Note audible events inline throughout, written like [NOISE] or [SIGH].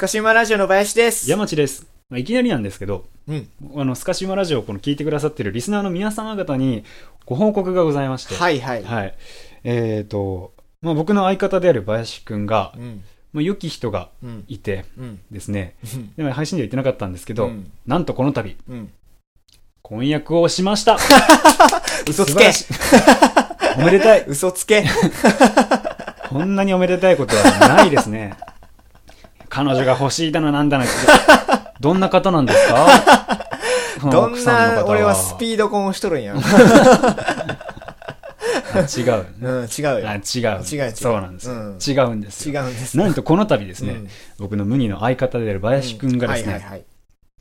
カシウマラジオの林です。山地です。まあ、いきなりなんですけど、うん。あの、スカシウマラジオをこの聞いてくださってるリスナーの皆様方にご報告がございまして。はいはい。はい。えっ、と、まあ、僕の相方である林くんが、うん。まあ、良き人がうん。いてうん。ですね、うん。でも配信では言ってなかったんですけど、うんなんとこの度、うん。婚約をしました [LAUGHS] 嘘つけ [LAUGHS] おめでたい [LAUGHS] 嘘つけこんなにおめでたいことはないですね。彼女が欲しいだのなんだの。[LAUGHS] どんな方なんですか？[LAUGHS] どんな俺はスピード婚しとるんや。[LAUGHS] あ違う。うん、違うよ。あ違う。違う違うそうなんですよ。うん違うんですよ。違うんです。なんとこの度ですね、うん僕の無二の相方である林くんがですね、はいはいはい。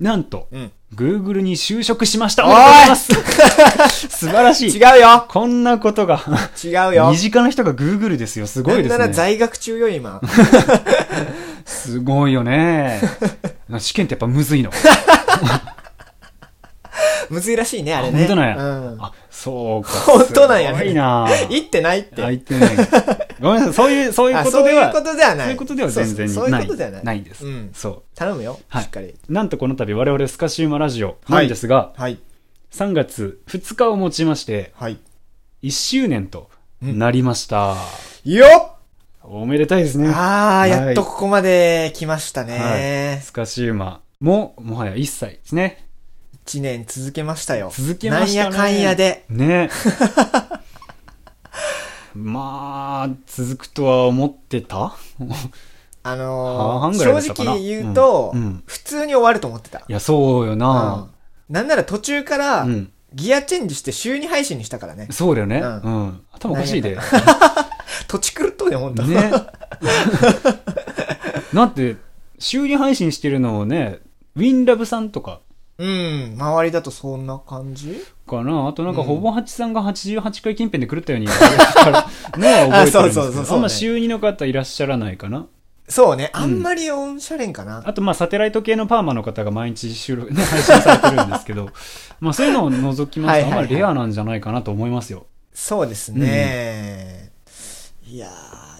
なんと、うん。Google に就職しましたおいおめでとうございます素晴らしい違うよこんなことが、違うよ身近な人が Google ですよ。すごいですね。なんなら在学中よ、今。すごいよね。[LAUGHS] 試験ってやっぱむずいの。[LAUGHS] むずいらしいね、あれね。本当なんやうん。あ、そうか。本当なんやねすごいな言ってないって。相手ね。ごめんなさい。そういう、そういうあことでは、そういうことではない。そういうことでは全然ない。そういうことではない。ないんです。うん。そ頼むよ、はいしっかり。う。なんとこの度我々スカシウマラジオなんですが、はい。3月2日をもちまして、はい。1周年となりました。よっおめでたいですね。あー、はいやっとここまで来ましたはい。ね。スカシウマも、もはや1歳ですね。一年続けましたよ。続けましたね。なんやかんやで。ね。[LAUGHS] まあ、続くとは思ってた？あ半のー、正直言うと、うんうん普通に終わると思ってた。いや、そうようんな。なんなら途中からう、ん。ギアチェンジして週2配信にしたからね。そうだよね。ううんん。頭おかしいで。ね。土地狂っとうね、ほんと。[LAUGHS] だって、週に配信してるのをね、ウィンラブさんとかうん、周りだとそんな感じ？かな。あとなんか、うんほぼ八さんが88回近辺で狂ったように言われたから、の [LAUGHS] は覚えてるんですあそうそうそうそうねあんま週2の方いらっしゃらないかな。そうね、あんまりオンシャレンかな。あと、まあ、サテライト系のパーマの方が毎日収録、ね、配信されてるんですけど、[LAUGHS] まあ、そういうのを除きますと、あんまりレアなんじゃないかなと思いますよ。そうですね。いや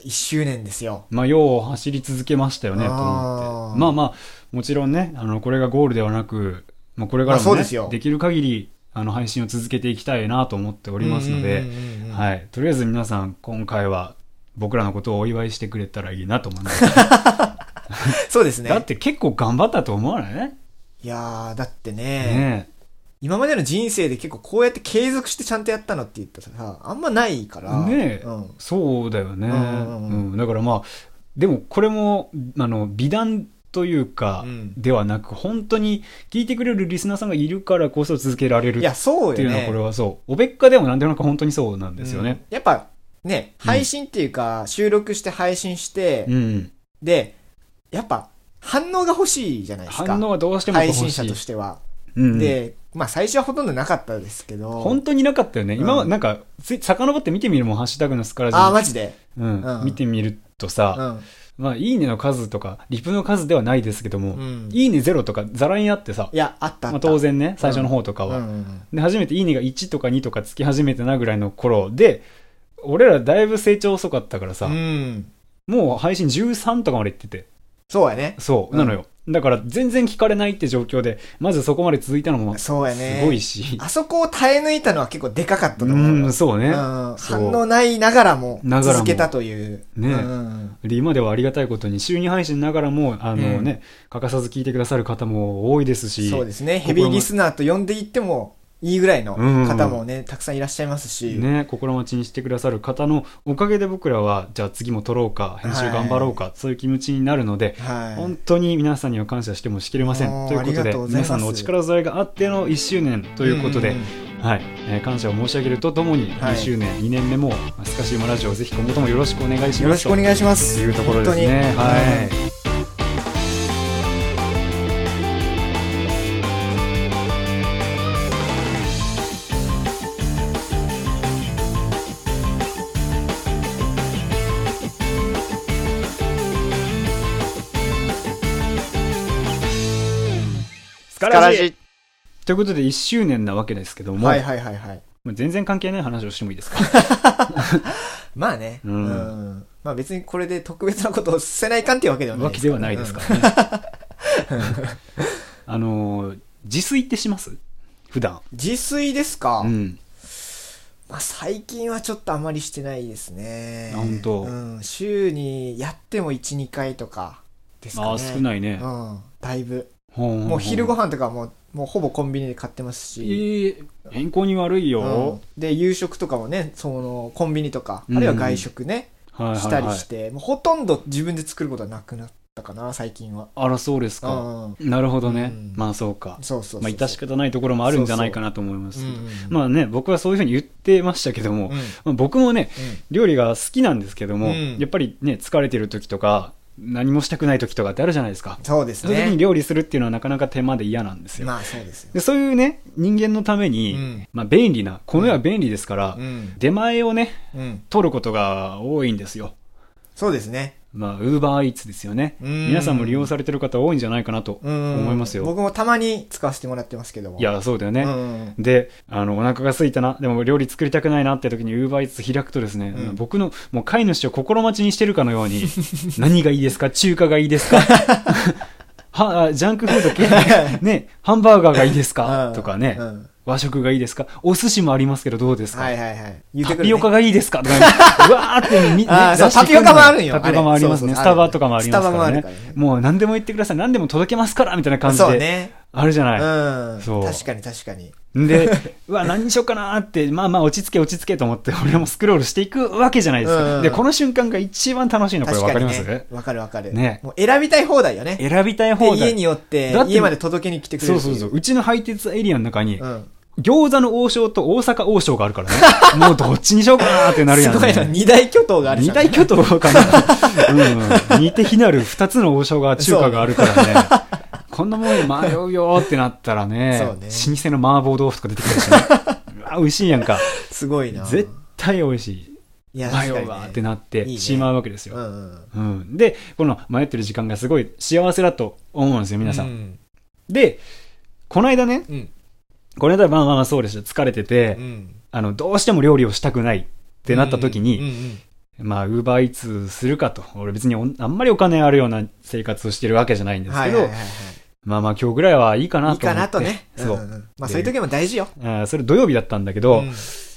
ー、1周年ですよ。まあ、よう走り続けましたよね、と思って。まあまあ、もちろんね、あの、これがゴールではなく、まあ、これからもね、できる限り、あの、配信を続けていきたいなと思っておりますので、はい。はい。とりあえず皆さん、今回は、僕らのことをお祝いしてくれたらいいなと思います。[LAUGHS] そうですね。だって結構頑張ったと思わない？いやー、だってねね今までの人生で結構こうやって継続してちゃんとやったのって言ったらさ、あんまないから。ねえ、うん。そうだよね、うんうんうん。うん。だからまあでもこれもあの美談というか、うん。ではなく本当に聞いてくれるリスナーさんがいるからこそ続けられるいや、そう。っていうのはこれはそう。おべっかでもなんでもなく本当にそうなんですよね。うん。やっぱ、ね、配信っていうか、収録して配信して、うん、で、やっぱ、反応が欲しいじゃないですか。反応はどうしても欲しい。配信者としては。うん、で、まあ最初はほとんどなかったですけど。本当になかったよね、今はうんなんかつい遡って見てみるもんハッシュタグのスカラジああ、マジで？うんうん見てみるとうさ、ん。まあいいねの数とかリプの数ではないですけども、うんいいねゼロとかざらにあってさいや、あったあまあ。当然ね最初の方とかは、で、初めていいねが1とか2とかつき始めてなぐらいの頃で、俺らだいぶ成長遅かったからさ、うん。もう配信13とかまで行ってて、そうやね。そう、なのよ。だから全然聞かれないって状況で、まずそこまで続いたのもすそうやね。ごいし、あそこを耐え抜いたのは結構でかかったとう思うよ。ん、そうね。うん反応ないながらもながらも続けたという。ねうんで今ではありがたいことに、週2配信ながらも、あのね、欠かさず聞いてくださる方も多いですし、そうですね。ヘビーリスナーと呼んでいってもいいぐらいのうん方もね、たくさんいらっしゃいますし。ね、心待ちにしてくださる方のおかげで僕らは、じゃあ次も撮ろうか、編集頑張ろうか、そういう気持ちになるので、はい。本当に皆さんには感謝してもしきれません。ということで皆さんのお力添えがあっての1周年ということで、んんんはいえー感謝を申し上げるとともにはい2周年、2年目もスカシウマラジオをぜひ今後ともよろしくお願いしますよろしくお願いします。というところですね。はいスカラジスカラジ。ということで1周年なわけですけども、はいはいはいはい。まあ全然関係ない話をしてもいいですか？[LAUGHS] まあね。ううんん。まあ別にこれで特別なことをせないかんっていうわけではないわけではないですからね。[LAUGHS] あのー、自炊ってします？普段。自炊ですか、うん。まあ最近はちょっとあまりしてないですね。あ本当うん。週にやっても1、2回とかですかね。ああ、少ないね。うん。だいぶ。もう昼ご飯とかはもう、もうほぼコンビニで買ってますし。ええ健康に悪いよ。うんで、夕食とかもね、その、コンビニとか、うんあるいは外食ね、はいはいはいしたりして、もうほとんど自分で作ることはなくなったかな、最近は。あら、そうですか。うん。なるほどね。うんまあそうか。そうそう。まあ、致し方ないところもあるんじゃないかなと思います。うんうんうんまあね、僕はそういうふうに言ってましたけども、うんまあ僕もね、うん料理が好きなんですけども、うんやっぱりね、疲れてる時とか、何もしたくない時とかってあるじゃないですか。そうですそういう時にね。料理するっていうのはなかなか手間で嫌なんですよ。まあそうですよ。でそういうね、人間のために、うんまあ便利な、この世は便利ですから、うん。出前をね、うん。取ることが多いんですよ。そうですね。まあ、ウーバーイーツですよね。うん皆さんも利用されてる方多いんじゃないかなとうん。思いますよ。僕もたまに使わせてもらってますけども。いや、そうだよね。うん。で、あの、お腹が空いたな、でも料理作りたくないなって時に Uber Eats 開くとですね、うん僕のもう飼い主を心待ちにしてるかのように、[LAUGHS] 何がいいですか？中華がいいですか？[LAUGHS] は、あジャンクフード系？[LAUGHS] ね、ハンバーガーがいいですか？うんとかね、うん和食がいいですか？お寿司もありますけどどうですか、はいはいはい。言ってタピオカがいいですか？とか、[LAUGHS] うわーってみ、ねタピオカもあるんよタピオカもありますね。スタバとかもありますからね。もう何でも言ってください。何でも届けますからみたいな感じで。そうね。あるじゃない。うん。そう確かに確かに。で、うわ、何にしようかなーって、まあまあ落ち着け落ち着けと思って、俺もスクロールしていくわけじゃないですか。うんで、この瞬間が一番楽しいの、これ確かにわかります、ね。わかるわかる。ねもう選びたい放題よね。選びたいで放題。家によってだっ、て家まで届けに来てくれるしそうそうそう。うちの配達エリアの中に、うん。餃子の王将と大阪王将があるからね。[LAUGHS] もうどっちにしようかなーってなるやん、すごいな、ね。二大巨頭があるじゃん二大巨頭かな。[LAUGHS] うん。似て非なる二つの王将が中華があるからね。[LAUGHS] こんなもん迷うよーってなったらね、そうね老舗の麻婆豆腐とか出てくるしね。うわ、美味しいやんか。すごいな。絶対美味しい。迷うわーってなっていいねしまうわけですよ。うんうん。うん。で、この迷ってる時間がすごい幸せだと思うんですよ、皆さん。うん。で、この間ね、うん。この間まあまあまあそうでした。疲れてて、うん。あの、どうしても料理をしたくないってなった時に、うんうんまあ、ウーバーイーツするかと。俺別におあんまりお金あるような生活をしてるわけじゃないんですけど、はいはいはいはい。まあまあ今日ぐらいはいいかないとい思って。かなとね。そう。んんんまあそういう時も大事よ。あーそれ土曜日だったんだけど、うん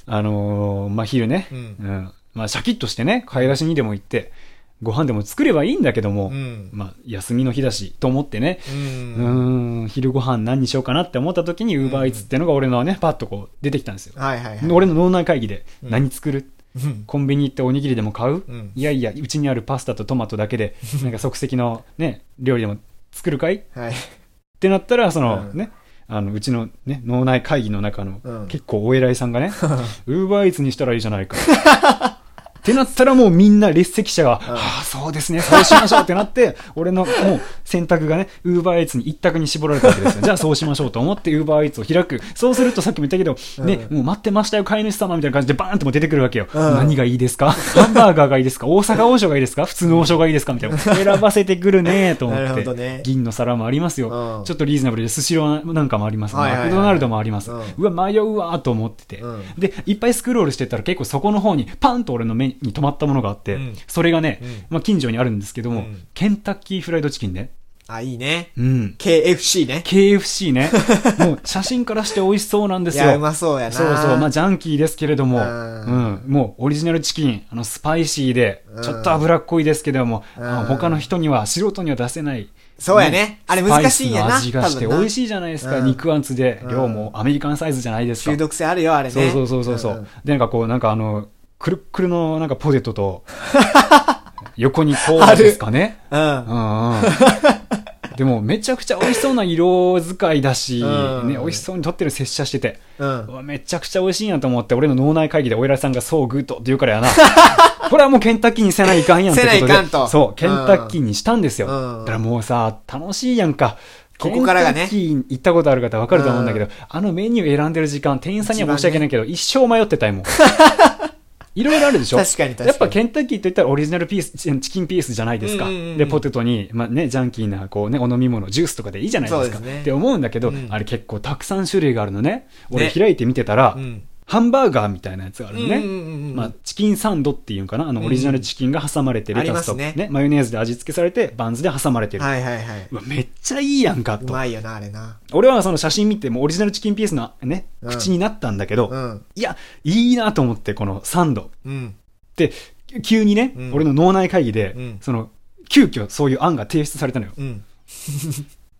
あのーまあ昼ね、うんうんまあシャキッとしてね、買い出しにでも行って、ご飯でも作ればいいんだけども、うん。まあ休みの日だし、と思ってね、う。うんーん、昼ご飯何にしようかなって思った時に、ウーバーイーツっていうのが俺のね、パッとこう出てきたんですよ。はいはいはい。俺の脳内会議で、うん何作る？うんコンビニ行っておにぎりでも買う、うんいやいや、うちにあるパスタとトマトだけで、なんか即席のね、料理でも作るかい？っはい。てなったら、その、うんね、あの、うちのね、脳内会議の中の、うん結構お偉いさんがね、[LAUGHS] ウーバーイーツにしたらいいじゃないか。[LAUGHS] ってなったらもうみんな列席者が、うんはあ、そうですね、そうしましょうってなって、[LAUGHS] 俺のもう選択がね、ウーバーイーツに一択に絞られたわけですよ。[LAUGHS] じゃあそうしましょうと思ってウーバーイーツを開く。そうするとさっきも言ったけど、ね、うんもう待ってましたよ、飼い主様みたいな感じでバーンってもう出てくるわけよ。うん何がいいですか？ハンバーガーがいいですか？大阪王将がいいですか？普通の王将がいいですか？みたいな。選ばせてくるねと思って。[LAUGHS] ね。銀の皿もありますよ。うんちょっとリーズナブルでスシローなんかもあります。はいはいはいマクドナルドもあります。うわ、迷うわと思ってて、うんで、いっぱいスクロールしてったら結構そこの方にパンと俺の目に留まったものがあって、うんそれがね、うんまあ近所にあるんですけども、うんケンタッキーフライドチキンね。あ、いいね。うん。KFC ね。KFC ね。[LAUGHS] もう写真からして美味しそうなんですよ。いや、うまそうやな。そうそう、まあジャンキーですけれども、ううんん、もうオリジナルチキン、あのスパイシーでうん、ちょっと脂っこいですけども、他の人には、素人には出せない。そうやねあれ難しいんやな味がして美味しいじゃないですか。うん肉厚で、うん量もアメリカンサイズじゃないですか。中毒性あるよ、あれね。そうそうそうそうそう、んで、なんかこう、なんかあの、くるっくるのなんかポテトと、[LAUGHS] 横にこうですかね。うん。うんうん。でも、めちゃくちゃ美味しそうな色使いだし、うんね、美味しそうに撮ってる写真してて、うんう。わめちゃくちゃ美味しいんやと思って、俺の脳内会議でお偉いさんが so good って言うからやな。[LAUGHS] これはもうケンタッキーにせないかんやんってことで。せないかんとそう、ケンタッキーにしたんですよ。うんだからもうさ、楽しいやんか。ここからがねケンタッキー行ったことある方わかると思うんだけど、あのメニュー選んでる時間、店員さんには申し訳ないけど、一生迷ってたいもん。いろいろあるでしょ？確かに確かにやっぱケンタッキーといったらオリジナルピース、チキンピースじゃないですか。うんうんうんで、ポテトに、まあね、ジャンキーな、こうね、お飲み物、ジュースとかでいいじゃないですか。ねって思うんだけど、うんあれ結構たくさん種類があるのね。俺ね開いて見てたら、うん。ハンバーガーみたいなやつがあるのね。うんうんうんうんまあ、チキンサンドっていうんかな。あの、うん。オリジナルチキンが挟まれて、レタスと、ありますね。マヨネーズで味付けされて、バンズで挟まれてる。はいはいはい。めっちゃいいやんかうと。まいよなあれな。俺はその写真見て、もうオリジナルチキンピースのね、うん。口になったんだけど、うん。いや、いいなと思って、このサンド。うん。で、急にね、うん。俺の脳内会議で、うん。その、急遽そういう案が提出されたのよ。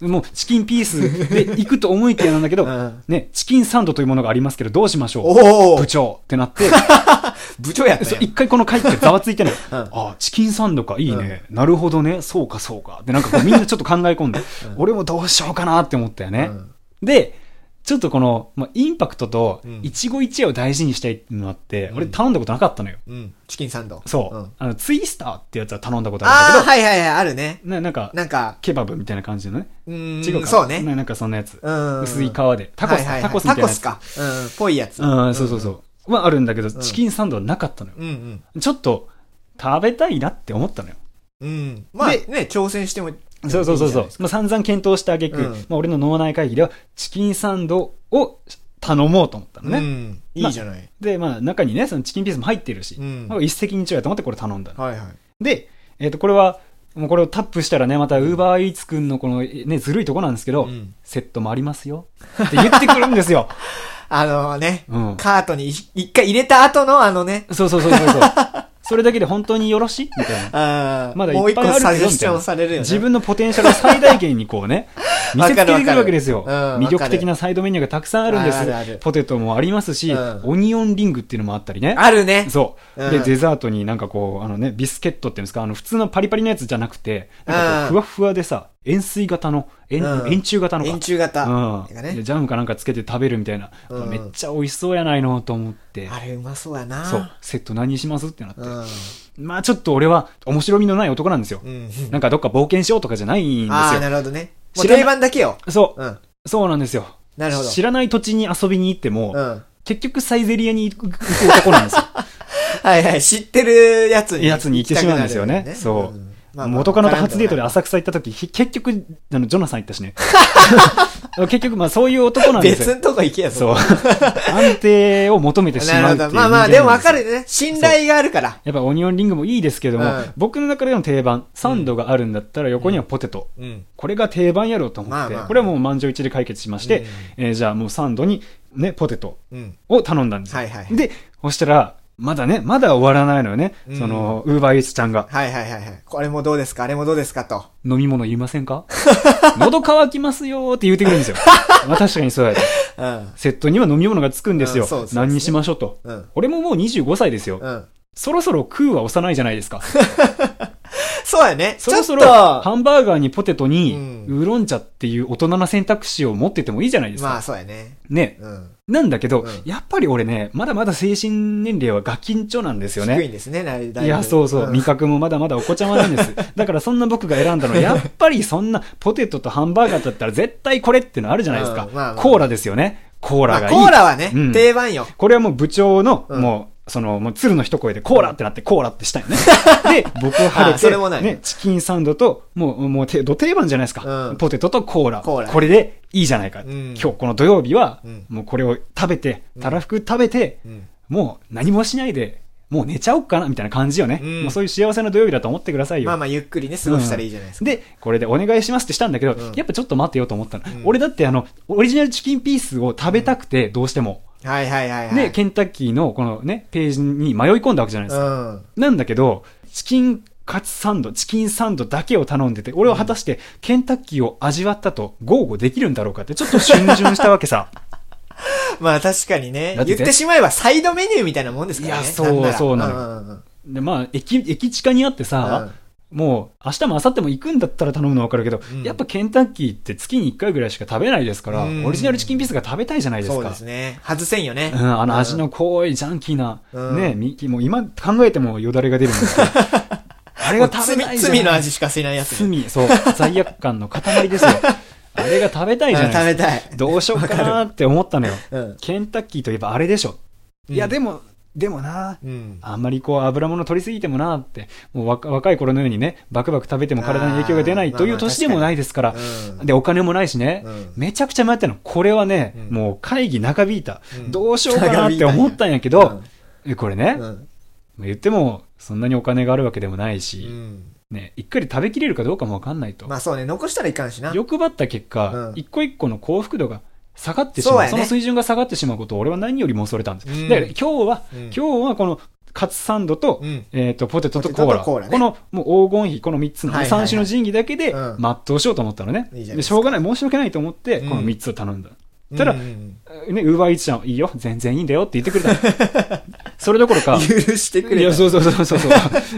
うんもうチキンピースで行くと思いきやなんだけど、[LAUGHS] うん。ね、チキンサンドというものがありますけど、どうしましょう？部長ってなって、[LAUGHS] 部長やった一回この会ってざわついてね、[LAUGHS] うん。あチキンサンドか、いいね、なるほどね、そうかそうか。で、なんかみんなちょっと考え込んで、俺もどうしようかなって思ったよね。うん。で、ちょっとこの、まあ、インパクトとうん。一期一会を大事にしたいっていうのがあって、うん。俺頼んだことなかったのよ。うん。チキンサンド。そう、ん。あの、ツイスターってやつは頼んだことあるんだけど、ああはいはいはいあるね。ななんか、なんか。ケバブみたいな感じのね。うーん。違うか。そうね。ななんかそんなやつ。うん。薄い皮で。タコス、はいはいはい。タコスみたいなやつ。タコスか。うん。ぽいやつ。うん、そうそうそう。はあるんだけど、ん。チキンサンドはなかったのよ。うんうん。ちょっと、食べたいなって思ったのよ。うん。まあでね挑戦してもそうそうそうそうまあ、散々検討した挙句、うんまあ、俺の脳内会議では、チキンサンドを頼もうと思ったのね。うんいいじゃないで、まあ、中にね、そのチキンピースも入ってるし、うんまあ一石二鳥やと思ってこれ頼んだの。はいはいで、えっ、と、これは、もうこれをタップしたらね、また、ウーバーイーツくんのこの、ね、ずるいとこなんですけど、うんセットもありますよ。って言ってくるんですよ。[LAUGHS] あのねうん。カートに一一回入れた後のあのねそうそうそうそうそう。[LAUGHS] それだけで本当によろしい？みたいな。まだいっぱいあるサジェスシよみたいな。自分のポテンシャルを最大限にこうね、見せつけてくるわけですよ。うん魅力的なサイドメニューがたくさんあるんです。ポテトもありますし、うんオニオンリングっていうのもあったりね。あるねそう。で、うんデザートになんかこう、あのね、ビスケットっていうんですか、あの、普通のパリパリのやつじゃなくて、なんかこう、うんふわふわでさ、円錐型の、円、うん円柱型のか。円柱型うんがねでジャムかなんかつけて食べるみたいな。うんめっちゃ美味しそうやないのと思って。あれうまそうやなそう。セット何にしますってなって。うんまあちょっと俺は面白みのない男なんですよ。うんなんかどっか冒険しようとかじゃないんですよ。なるほどね知らな定番だけよ。そう、うん。そうなんですよ。なるほど。知らない土地に遊びに行っても、うん。結局サイゼリアに行く男なんですよ。[LAUGHS] はいはい。知ってるやつにやつに行ってしまうんですよね。行きたくなるそうんまあまあ。元カノと初デートでわ浅草行った時、ひ結局、あの、ジョナサン行ったしね。[LAUGHS] 結局、まあそういう男なんですよ。別のとこ行けやそう。そ安定を求めてしなまうっていうまあまあでもわかる。るね。信頼があるから。やっぱオニオンリングもいいですけども、うん。僕の中での定番、サンドがあるんだったら横にはポテト。うん。これが定番やろうと思って、まあまあ。これはもう満場一致で解決しまして、うん。えーじゃあもうサンドにね、ポテトうん。を頼んだんですよ。はいはい。で、そしたら、まだね、まだ終わらないのよね。うんその、ウーバーイーツちゃんが、はいはいはいはいこれもどうですか？あれもどうですか？と飲み物いりませんか？[LAUGHS] 喉乾きますよーって言ってくるんですよ。[LAUGHS] まあ確かにそうやで。うんセットには飲み物がつくんですよ。うんそうそうそう何にしましょうと。うん俺ももう25歳ですよ。うんそろそろ食うは幼いじゃないですか。[LAUGHS] [LAUGHS] そうやねそろそろハンバーガーにポテトにうんウーロン茶っていう大人な選択肢を持っててもいいじゃないですか。とまあそうやねね。うんなんだけど、うんやっぱり俺ね、まだまだ精神年齢はガキンチョなんですよね。低いんですねだいだいや、そうそう、ん味覚もまだまだお子ちゃまなんです。[LAUGHS] だからそんな僕が選んだのは、やっぱりそんなポテトとハンバーガーだったら絶対これっていうのあるじゃないですか。うんまあまあコーラですよね。コーラまあがいい。コーラはねうん定番よこれはもう部長の、うんもう、その、もう鶴の一声でコーラってなってコーラってしたよね。[LAUGHS] で、僕は晴れて、ね、チキンサンドと、もう、もうて、ど定番じゃないですか。うんポテトとコーラ。コーラこれでいいじゃないか。うん今日この土曜日は、うんもうこれを食べて、たらふく食べて、うんもう何もしないで、もう寝ちゃおうかな、みたいな感じよね。うんもうそういう幸せな土曜日だと思ってくださいよ。まあまあゆっくりね過ごしたらいいじゃないですかで、これでお願いしますってしたんだけど、うんやっぱちょっと待ってよと思ったの。うん俺だってあの、オリジナルチキンピースを食べたくて、どうしても。はいはいはいはい。で、ケンタッキーのこのね、ページに迷い込んだわけじゃないですか。うん。なんだけど、チキンカツサンド、チキンサンドだけを頼んでて、俺は果たしてケンタッキーを味わったと豪語できるんだろうかって、ちょっと逡巡したわけさ。[LAUGHS] まあ確かにね。言ってしまえばサイドメニューみたいなもんですからね。いやそうそうなのんんうんで、まあ、駅、駅地下にあってさ、もう明日も明後日も行くんだったら頼むの分かるけど、うんやっぱケンタッキーって月に1回ぐらいしか食べないですから、うんオリジナルチキンピースが食べたいじゃないですか。そうですね外せんよねうん、あの味の濃いジャンキーな、うんね、ミキもう今考えてもよだれが出るんですけど、[LAUGHS] あれが食べたいじゃん。罪罪の味しかしないやつね罪、そう、罪悪感の塊ですよ。[LAUGHS] あれが食べたいじゃないですか。うん食べたいどうしようかなって思ったのよ。うんケンタッキーといえばあれでしょ。いや、うんでも、でもな、うん。あんまりこう油物取りすぎてもなって、もう若若い頃のようにね、バクバク食べても体に影響が出ないという年でもないですから、うんで、お金もないしね、うんめちゃくちゃ迷ったの。これはね、うんもう会議長引いた、うんどうしようかなって思ったんやけど、えこれね、うん。言ってもそんなにお金があるわけでもないし、うん。ね、一回で食べきれるかどうかもわかんないと。まあそうね、残したらいかんしな。欲張った結果、うん一個一個の幸福度が下がってしまうそ,、そうやねの水準が下がってしまうことを俺は何よりも恐れたんです。うんだから今日は、うん今日はこのカツサンドと、うんえっ、と、ポテトとコーラ。ポテトとコーラねこの、もう黄金比、この3つの、はいはいはい3種の神器だけでうん、全うしようと思ったのね。いいじゃないですかで、しょうがない、申し訳ないと思って、うんこの3つを頼んだ。たらうんうんね、ウーバーイーツちゃん、いいよ、全然いいんだよって言ってくれた。[LAUGHS] それどころか、許してくれた。いや、そうそうそうそうそう。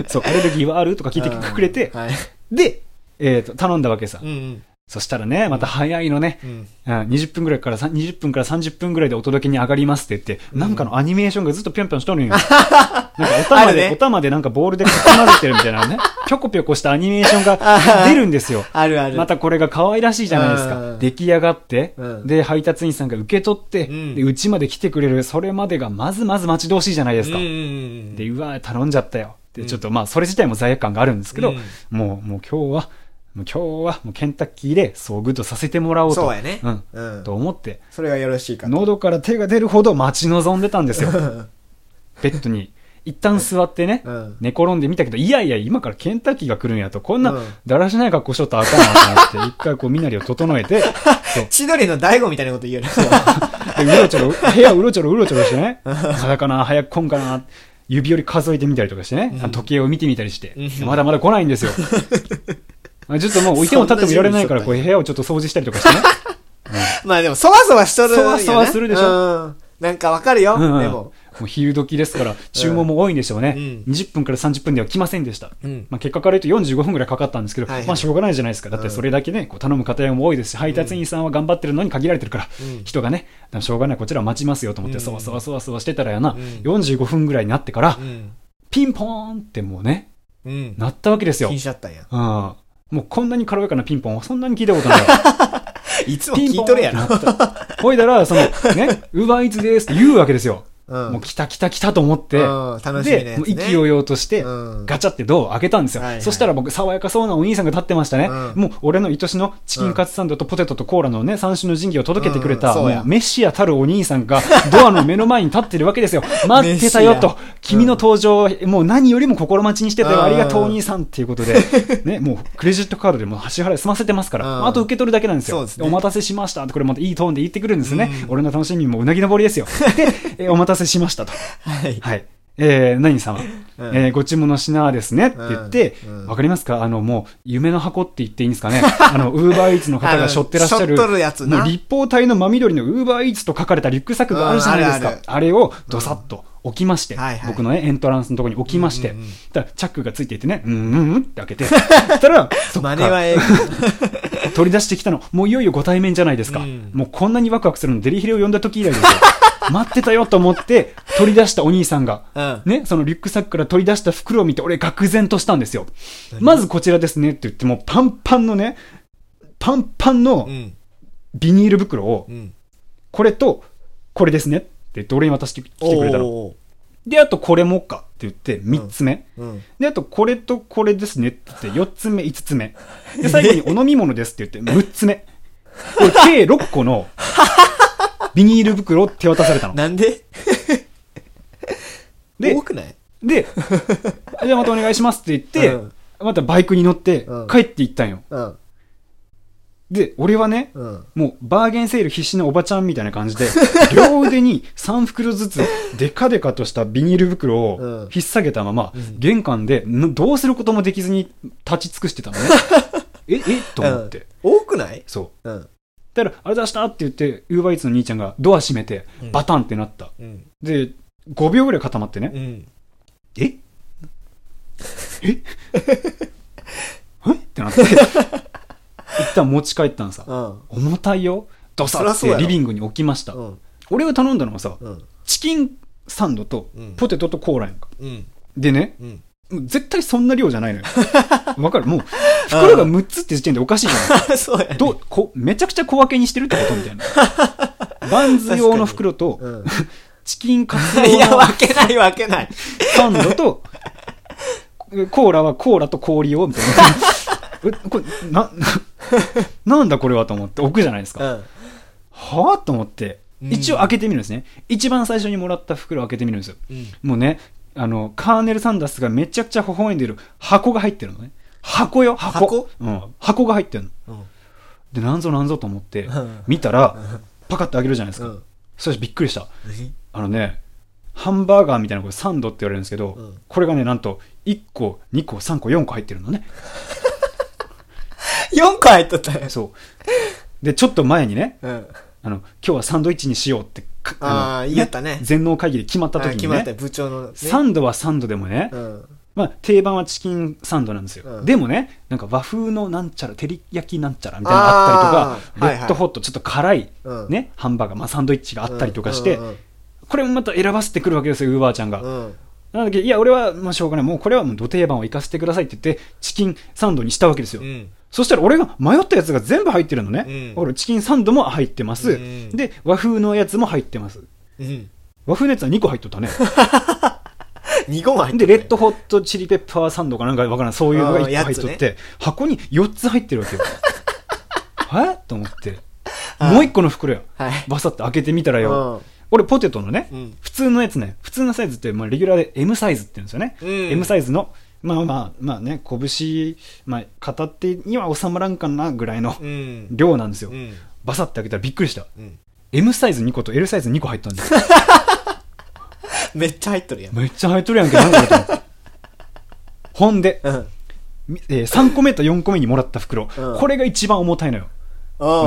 そう、アレルギーはあるとか聞いてくれて、はい。で、えっ、と、頼んだわけさ。うんうん。そしたらね、また早いのね。うん。うん20分ぐらいからさ20分から30分ぐらいでお届けに上がりますって言って、うんなんかのアニメーションがずっとぴょんぴょんしとるんよ。[LAUGHS] なんかお玉で、ねお玉でなんかボールでかき混ぜてるみたいなね、ぴょこぴょこしたアニメーションが [LAUGHS] 出るんですよ。あるある。またこれが可愛らしいじゃないですか。うん出来上がって、うんで、配達員さんが受け取って、うんで、うちまで来てくれる、それまでがまずまず待ち遠しいじゃないですか。で、うわ、頼んじゃったよ。で、うんちょっとまあ、それ自体も罪悪感があるんですけど、うんもう、もう今日は、もう今日はもうケンタッキーで so good させてもらおうと。そうやねうん。うんと思って、それがよろしいかと。喉から手が出るほど待ち望んでたんですよ。[LAUGHS] ベッドに。一旦座ってね、うん寝転んでみたけど、いやいや、今からケンタッキーが来るんやと、こんなうんだらしない格好しとったらあかんなと思って、[LAUGHS] 一回こう身なりを整えて、そう千鳥の大悟みたいなこと言うよね。[LAUGHS] で、うろちょろ、部屋うろちょろうろちょろしてね、まだかな、早く来んかな、指折り数えてみたりとかしてね、うん時計を見てみたりして、うんまだまだ来ないんですよ。あちょっともう置いても立ってもいられないから、こう部屋をちょっと掃除したりとかしてね。[LAUGHS] まあでも、そわそわしとるよね。そわそわするでしょうん。なんかわかるよ。うんうんでも。もう昼時ですから、注文も多いんでしょうね。うん20分から30分では来ませんでした。うん。まあ、結果から言うと45分ぐらいかかったんですけど、はいはいまあしょうがないじゃないですか。だってそれだけね、こう頼む方も多いですし、配達員さんは頑張ってるのに限られてるから、うん人がね、しょうがない、こちらは待ちますよと思って、うんそわそわそわそわしてたらやな、うん45分ぐらいになってからう、ん。ピンポーンってもうね、うん。なったわけですよ。気にしちゃったんや。うん。もうこんなに軽やかなピンポンはそんなに聞いたことない。[LAUGHS] いつも聞いとるやな。ほいだら、その、ね、[LAUGHS] ウーバーイーツですって言うわけですよ。うん。もう来た来た来たと思って、うん楽しみねもう意気揚々として、うんガチャってドアを開けたんですよ。はいはいそしたら僕、爽やかそうなお兄さんが立ってましたね。うんもう、俺の愛しのチキンカツサンドとポテトとコーラのね、三種の神器を届けてくれた、メシアたるお兄さんが、ドアの目の前に立ってるわけですよ。[LAUGHS] 待ってたよと。君の登場、もう何よりも心待ちにしてたよ。うんありがとうお兄さんっていうことで、[LAUGHS] ね、もうクレジットカードでもう支払い済ませてますから、うんあと受け取るだけなんですよ。すねお待たせしましたって、これまたいいトーンで言ってくるんですね。うん俺の楽しみもうなぎ登りですよ。で、[LAUGHS] えーお待たせしましたと。はい。はい。えー、何様、うん。えーご注文の品はですねって言って、うん。うんわかりますか？あの、もう、夢の箱って言っていいんですかね？あの、[LAUGHS] ウーバーイーツの方が背負ってらっしゃる、るやつな。もう立方体の真緑のウーバーイーツと書かれたリュックサックがあるじゃないですか。うん。あるあれをドサッと置きまして、はいはい。僕のね、エントランスのところに置きまして、うんうんうん。たらチャックがついていてね、うんうんうんって開けて、そしたら、[LAUGHS] そっか。取り出してきたの、もういよいよご対面じゃないですか。うん。もうこんなにワクワクするのデリヒレを呼んだ時以来ですよ。待ってたよと思って、取り出したお兄さんが、うん。ね、そのリュックサックから取り出した袋を見て、俺、愕然としたんですよ。まずこちらですねって言って、もうパンパンのね、パンパンのうん。ビニール袋をう、ん。これと、これですねって言って、俺に渡してきてくれたの。で、あとこれもかって言って、3つ目。うん。で、あとこれとこれですねって言って、4つ目、5つ目。で、最後にお飲み物ですって言って、6つ目。これ計6個のビニール袋を手渡されたの。なんで？[LAUGHS] で多くない？で、じゃあまたお願いしますって言って、うんまたバイクに乗ってうん帰って行ったんよ。うん。で、俺はね、うん。もうバーゲンセール必死なおばちゃんみたいな感じで、[LAUGHS] 両腕に3袋ずつデカデカとしたビニール袋をうん引っ提げたまま、うん玄関でんどうすることもできずに立ち尽くしてたのね。[LAUGHS] え、え？と思って。多くない？そう。うん。だから、あれ出したって言って、ウーバーイーツの兄ちゃんがドア閉めてうん、バタンってなった。うん。で、5秒ぐらい固まってね、うん。え？え？え？ってなって、一旦持ち帰ったんさ。うん。重たいよ。ドサっそりゃそうやろてリビングに置きました。うん。俺が頼んだのはさ、うん。チキンサンドとうんポテトとコーラやんか。うん。でね、絶対そんな量じゃないのよ。[LAUGHS] わかる？もう、袋が6つって時点でおかしいじゃない [LAUGHS] そうやね。どうこめちゃくちゃ小分けにしてるってことみたいな。[LAUGHS] バンズ用の袋と、うん。チキンカツいや、用の分けない分けない。サンドと、コーラはコーラと氷を、みたいな。えこれ、な、ななんだこれはと思って置くじゃないですか。うん。はぁ？と思って、うん一応開けてみるんですね。一番最初にもらった袋を開けてみるんですよ。うん。もうね、あの、カーネル・サンダースがめちゃくちゃ微笑んでる箱が入ってるのね。箱よ、箱。箱？うん。箱が入ってるの。うん。で、なんぞなんぞと思ってうん、見たら、パカッと開けるじゃないですか。うん。そしてびっくりした。何？あのね、ハンバーガーみたいなこれサンドって言われるんですけど、うんこれがね、なんと、1個、2個、3個、4個入ってるのね。[LAUGHS] 4個入っとったよ。そう。で、ちょっと前にね、うん。あの、今日はサンドイッチにしようってか、あーの言ったね全農会議で決まったあ時にね、決まったよ、部長のね。サンドはサンドでもね、うん。まあ、定番はチキンサンドなんですよ。うんでもね、なんか和風のなんちゃら、照り焼きなんちゃらみたいなのがあったりとか、レッドホット、ちょっと辛い、うんね、ハンバーガー、まあ、サンドイッチがあったりとかして、うんうんこれもまた選ばせてくるわけですよ、ウーバーちゃんが。うん。なんだけど、いや、俺は、まあ、しょうがない。もうこれはもう土定番を生かせてくださいって言って、チキンサンドにしたわけですよ。うん。そしたら俺が迷ったやつが全部入ってるのね。うん俺、チキンサンドも入ってます。うんで、和風のやつも入ってます。うん。和風のやつは2個入っとったね。[LAUGHS] 2個も入ってで、るレッドホットチリペッパーサンドかなんかわからん、そういうのが1個入っとって、箱に4つ入ってるわけよ。[LAUGHS] え？と思って。もう1個の袋よ。はい。バサッと開けてみたらよ。うん俺、ポテトのね、うん普通のやつね、普通のサイズって、まあ、レギュラーで M サイズって言うんですよね。うん M サイズの、まあまあ、まあね、拳、まあ、片手には収まらんかなぐらいのうん。量なんですよ。うん。バサッて開けたらびっくりした。うん。M サイズ2個と L サイズ2個入ったんですよ。[LAUGHS] めっちゃ入っとるやん。めっちゃ入っとるやんけ、なんだろうと思って。[LAUGHS] ほんで、うん。みえー3個目と4個目にもらった袋、うんこれが一番重たいのよ。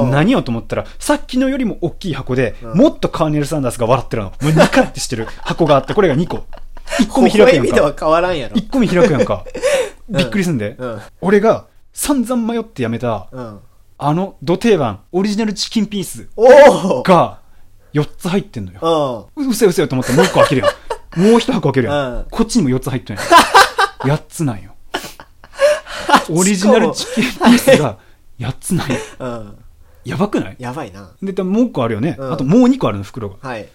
何をと思ったら、さっきのよりも大きい箱で、うんもっとカーネル・サンダースが笑ってるの。もうニカってしてる箱があって、これが2個。1個目開くやん微笑みではか。変わらんやろ。1個目開くやんか。[LAUGHS] びっくりすんで。うん。俺が散々迷ってやめた、うん。あの、土定番、オリジナルチキンピースが、4つ入ってんのよ。うせうせよと思ってもう1個開けるやん。[LAUGHS] もう1箱開けるやん。うんこっちにも4つ入ってんやん。[LAUGHS] 8つなんよ。オリジナルチキンピースが8つなんよ。うん。やばくない？やばいな。で、でももう1個あるよね。うんあともう2個あるの、袋が。はい。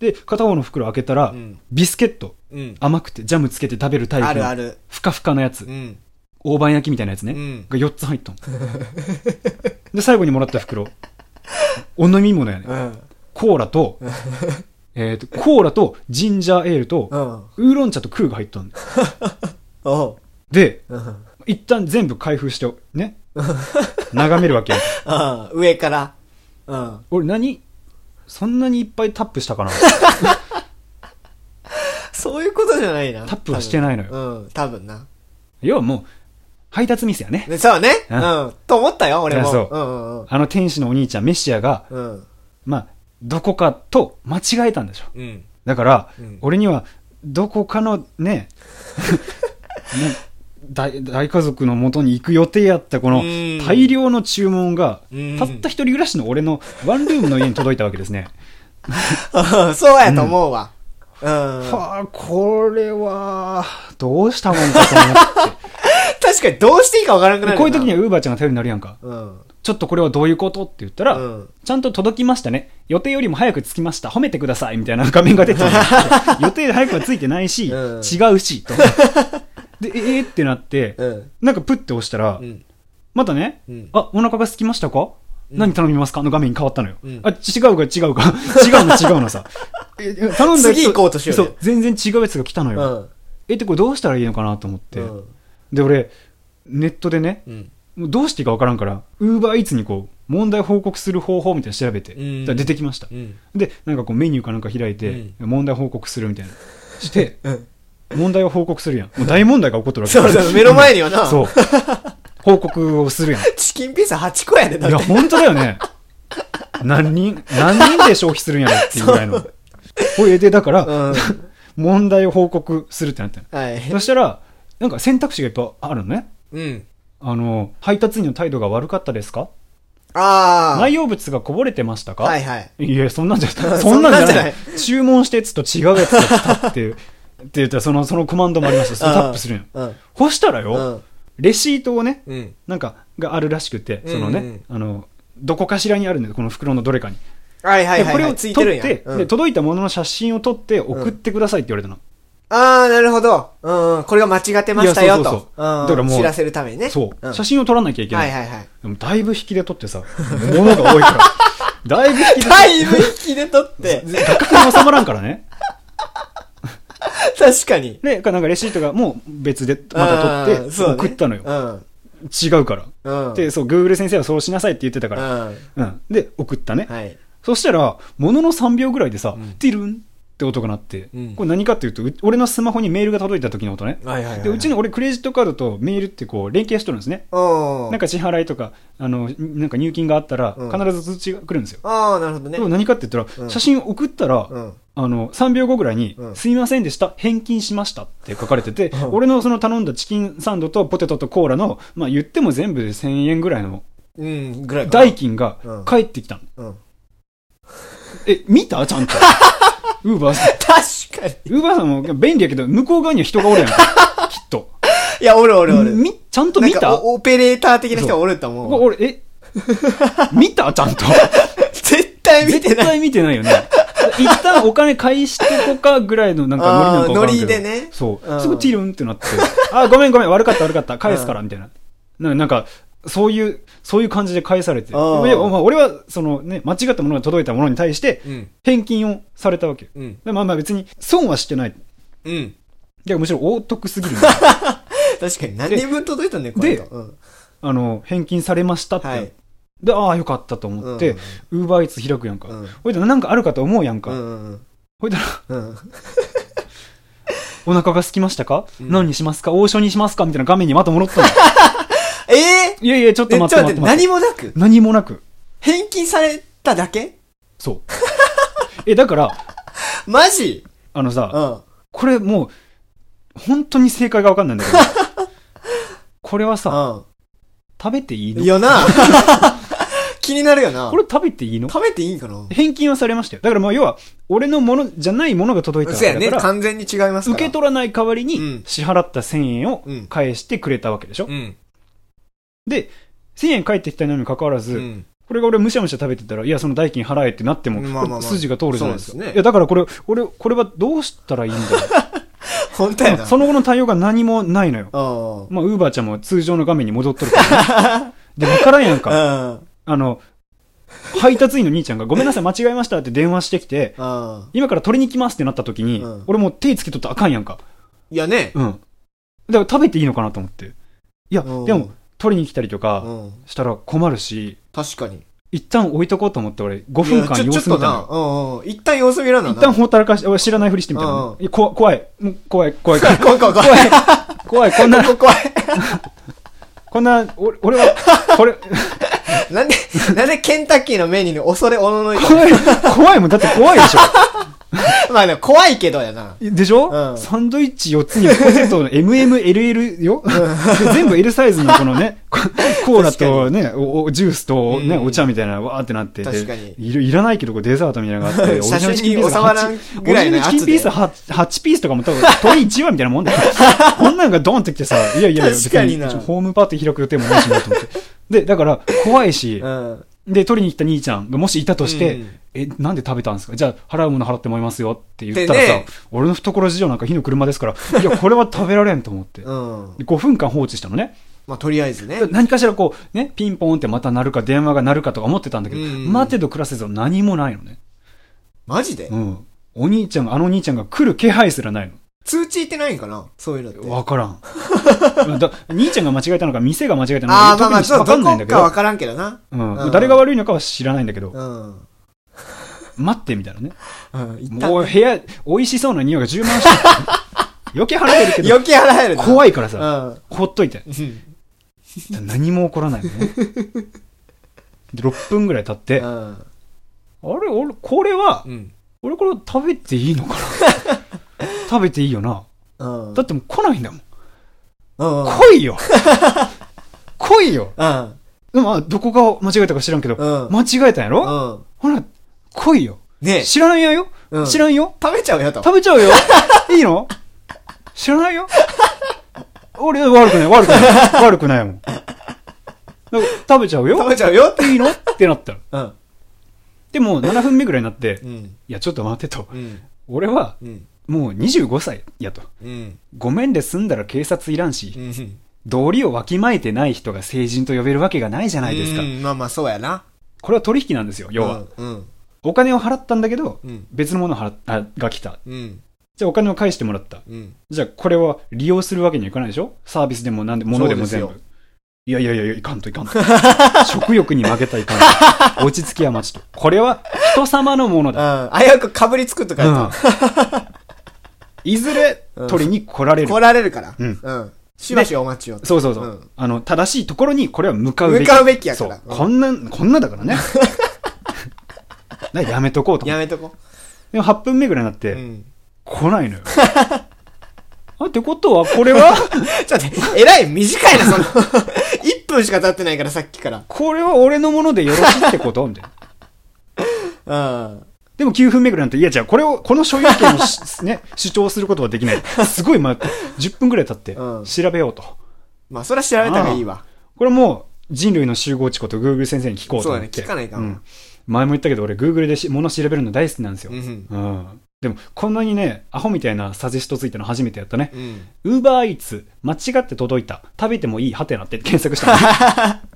で、片方の袋開けたら、うんビスケット。うん。甘くてジャムつけて食べるタイプの。あるある。ふかふかのやつ。うん。大判焼きみたいなやつね。うんが4つ入ったの。で、最後にもらった袋。お飲み物やね。うん。コーラと、[LAUGHS] えっと、コーラとジンジャーエールと、うん。ウーロン茶とクーが入ったんだよ [LAUGHS] おう。で、うん。一旦全部開封して、ね。[LAUGHS] 眺めるわけよ。ああ、上から。うん。俺何？そんなにいっぱいタップしたかな？[LAUGHS] そういうことじゃないな。タップはしてないのよ多分うん、多分な。要はもう、配達ミスやね。でそうね。ううんん。と思ったよ、俺も。そううんうんうん。あの天使のお兄ちゃん、メシアが、うん。まあ、どこかと間違えたんでしょ。うん。だから、うん俺には、どこかのね、[LAUGHS] ね大大家族の元に行く予定やったこのうん大量の注文が、うんたった一人暮らしの俺のワンルームの家に届いたわけですね。[LAUGHS] そうやと思うわ。うん。はあ、これは、どうしたもんかと思っ [LAUGHS] 確かにどうしていいかわからなくなて。るこういう時には。はウーバーちゃんが頼りになるやんか。うん。ちょっとこれはどういうことって言ったら、うんちゃんと届きましたね。予定よりも早く着きました。褒めてください。みたいな画面が出てる [LAUGHS] 予定で早くは着いてないし、うん違うし、と。で、えー、ってなって、うん。なんかプッて押したら、うん。またね、うんあ、お腹が空きましたか、何頼みますか？の画面に変わったのよ。うんあ、違うか違うか。違う [LAUGHS] の違うのさ。[LAUGHS] え頼んだ次行こうとしようよそう、全然違うやつが来たのうよ。ん。え、ってこれどうしたらいいのかなと思って。うんで、俺、ネットでね、どうしていいかわからんから、ウーバーイーツにこう、問題報告する方法みたいなの調べて、出てきました。うん。で、なんかこうメニューかなんか開いて、問題報告するみたいな。して、問題を報告するやん。もう大問題が起こってるわけそうそう、目の前にはな。そう。報告をするやん。チキンピザ8個やで、だいや。本当だよね。何人、何人で消費するんやろっていうぐらいの。これで、だから、うん。問題を報告するってなったのはい。そしたら、なんか選択肢がいっぱいあるのね。うん。あの、配達員の態度が悪かったですか？ああ。内容物がこぼれてましたか？はいはい。いや、そんなんじゃ、そ [LAUGHS] そんんなんんじゃないい。注文してっつと違うやつが来たっていう、って言ったら、その、そのコマンドもありました。タップするんよ。うん。そしたらよ、うん。レシートをね、うん。なんか、があるらしくて、そのうんうんね、あの、どこかしらにあるんだよ、この袋のどれかに。はいはいはいはい。でこれをついてるんや。撮って、うんで、届いたものの写真を撮って送ってくださいって言われたの。あー、なるほど。うんうん。これが間違ってましたよ、と。いやそうそうそううんだからもう知らせるためにね。そう、ん写真を撮らなきゃいけな。はいいはいはい。でもだいぶ引きで撮ってさ、物が多いから。[LAUGHS] だいぶ引きで撮だって。いぶ引きで撮って。画角に収まらんからね。[LAUGHS] 確かに。で、なんかレシートがもう別でまた撮って送ったのよ。うん。違うから。うん。で、そう、Google 先生はそうしなさいって言ってたから。うん。うん。で、送ったね。はい。そしたら、ものの3秒ぐらいでさ、うんティルンって音が鳴って、うんこれ何かっていうと、う俺のスマホにメールが届いた時の音ね。で、うちの俺クレジットカードとメールってこう連携しとるんですね。うん。なんか支払いとか、あの、なんか入金があったら、うん必ず通知が来るんですよ。ああ、なるほどね何かって言ったら、うん写真送ったら、うん。あの、3秒後ぐらいに、うんすいませんでした、返金しましたって書かれてて、うん俺のその頼んだチキンサンドとポテトとコーラの、まあ言っても全部で1000円ぐらいの。代金がうん返ってきたん。え、見た？ちゃんと。[LAUGHS] ウーバーさん。確かに。ウーバーさんも便利やけど、向こう側には人がおるやん。[LAUGHS] きっと。いや、おるおるおる。み、ちゃんと見た？オペレーター的な人がおると思う。俺、え、[LAUGHS] 見た？ちゃんと。絶対見てない。絶対見てないよね。一旦お金返してこかぐらいのなんかノリなんかノリでねそうう。んすぐティルンってなって、あ、ごめんごめん、悪かった悪かった、返すから、みたいな。ななんか、そういう、そういう感じで返されて。まあ俺は、そのね、間違ったものが届いたものに対して、うん。返金をされたわけ。うん。でまあまあ別に、損はしてない。うん。いや、むしろ大得すぎる [LAUGHS] 確かに。何人分届いたんだよ、これ。でうん。あの、返金されましたって。はい。で、ああ、よかったと思って、ウーバーイーツ開くやんか。うん。ほいで、なんかあるかと思うやんか。ほいで、うん。[LAUGHS] お腹が空きましたか、うん何にしますか？王将にしますか？みたいな画面にまた戻ったの。ええいやいや、ちょっとえちょっ待ってと待待って何もなく？何もなく。返金されただけ？そう。[LAUGHS] え、だから、[LAUGHS] マジ？あのさ、うん。これもう、本当に正解がわかんないんだけど、[LAUGHS] これはさ、う食べていいん。の？いやな。気になるよな。これ食べていいの？食べていいんかな？返金はされましたよ。だからまあ要は、俺のものじゃないものが届いたわそうやね。完全に違いますから。受け取らない代わりにうん支払った1000円をうん返してくれたわけでしょ、うん。で、1000円返ってきたのにもかかわらず、うん。これが俺むしゃむしゃ食べてたら、いや、その代金払えってなっても、まあまあまあ筋が通るじゃないですか。すねいや、だからこれ、俺、これはどうしたらいいんだろ [LAUGHS] 本当やな。う。その後の対応が何もないのよ。うん。まあ、ウーバーちゃんも通常の画面に戻っとるから、ね。[LAUGHS] で、わからんやんか。うん。あの、配達員の兄ちゃんがごめんなさい、間違えましたって電話してきて、うん。今から取りに来ますってなった時に、うん俺もう手つけとったらあかんやんか。いやね。うん。だから食べていいのかなと思って。いや、うんでも、取りに来たりとうかん。したら困るし、確かに。一旦置いとこうと思って俺、5分間様子見たのよ。。うんうん。一旦様子見らんな。一旦ほったらかして、俺知らないふりしてみた怖怖い。もう怖い、怖い、怖い。[LAUGHS] 怖い怖い怖い。怖い。怖い、こんな、怖い。[LAUGHS] こんな、俺俺は、これ、なんで、なんでケンタッキーのメニューに恐れおののいて怖い、怖いもん。だって怖いでしょ。[LAUGHS] まあでも怖いけどやな。でしょ、うん。サンドイッチ4つにポテトの [LAUGHS] MMLL よ、で [LAUGHS] 全部 L サイズのこのね、ココーラとね、ジュースとね、うん。お茶みたいなわーってなってて。確かに。いらないけどデザートみたいなのがあって、オリジナルチキンピース収まらんぐらいのやつで。オリジナルチキンピース 8, 8ピースとかも多分鳥1話みたいなもんだよ。こんなんがドンってきてさ、いやいやいや、確かにホームパーティー開く予定もないしなと思って。で、だから怖いし、うん。で、取りに来た兄ちゃんがもしいたとして、うんえ、なんで食べたんですか？じゃあ、払うもの払ってもらいますよって言ったらさ、でね俺の懐事情なんか火の車ですから、いや、これは食べられんと思って。うん。で5分間放置したのね。まあとりあえずね。何かしらこう、ね、ピンポンってまた鳴るか電話が鳴るかとか思ってたんだけど、うん待てど暮らせど何もないのね。マジで？うん。お兄ちゃんが、あの兄ちゃんが来る気配すらないの。通知いってないんかな？そういうのって。わからん。[LAUGHS] だ兄ちゃんが間違えたのか、店が間違えたのか、ああ、まあまあ、特にわかんないんだけど、どこかわからんけどな。うんうん誰が悪いのかは知らないんだけど、うん。待ってみたいなね。うん。もう部屋、美味しそうな匂いが充満してる [LAUGHS] 余計腹減るけど、余計払えるな。怖いからさ、うん。ほっといて。うん。何も起こらないのね。で、6分ぐらい経って、あうん。れ、俺、これは、うん。俺これ食べていいのかな？食べていいよな。うん。だってもう来ないんだもん。うん。うん。来いよ [LAUGHS] 来いようん。でも、まあどこが間違えたか知らんけど、うん。間違えたんやろ、うん。ほら、来いよ。ねえ。知らないやよ、うん知らんよ？食べちゃうよと。食べちゃうよ [LAUGHS] いいの？知らないよ？俺、悪くない、悪くない。[LAUGHS] 悪くないもん。だから食べちゃうよ？食べちゃうよって。いいの？ってなったの。うん。でも、7分目ぐらいになって、いうん。や、ちょっと待ってと。うん。俺は、うん。もう25歳やと。うん。ごめんで済んだら警察いらんし、うん。道理をわきまえてない人が成人と呼べるわけがないじゃないですかう。んまあまあ、そうやな。これは取引なんですよ、要は。うん。お金を払ったんだけど、うん。別のもの払っあが来た。うん。じゃあお金を返してもらった。うん。じゃあこれは利用するわけにはいかないでしょ？サービスでもなんで、物でも全部いやいやいや、いかんといかんと。[LAUGHS] 食欲に負けたいかんと。落ち着きは待ちと。これは人様のものうだ。ん。危うくかぶりつくとか言ういずれ取りに来られる。と来られるから。うんうん。しばしお待ちを。そうそうそう。うんあの、正しいところにこれは向かうべき。向かうべきやからこんな、こんなだからね。[LAUGHS] やめとこうと。やめとこ。でも8分目ぐらいになって、うん。来ないのよ。[LAUGHS] あ、ってことは、これは、[LAUGHS] ちょっとえらい短いな、その。1分しか経ってないから、さっきから。これは俺のものでよろしいってこと？みたいな。うん。でも9分目ぐらいになって、いや、じゃあこれを、この所有権をし [LAUGHS] ね、主張することはできない。すごい待って、10分ぐらい経ってう、ん調べようと。まあ、それは調べた方がいいわ。これもう、人類の集合値こと Google 先生に聞こうと思って。そうだね聞かないかうん。前も言ったけど、俺 Google でし物調べるの大好きなんですよ。うん。うん。でも、こんなにね、アホみたいなサジェストついたの初めてやったね。うん。Uber Eats、間違って届いた。食べてもいいハテナって検索したの。[LAUGHS]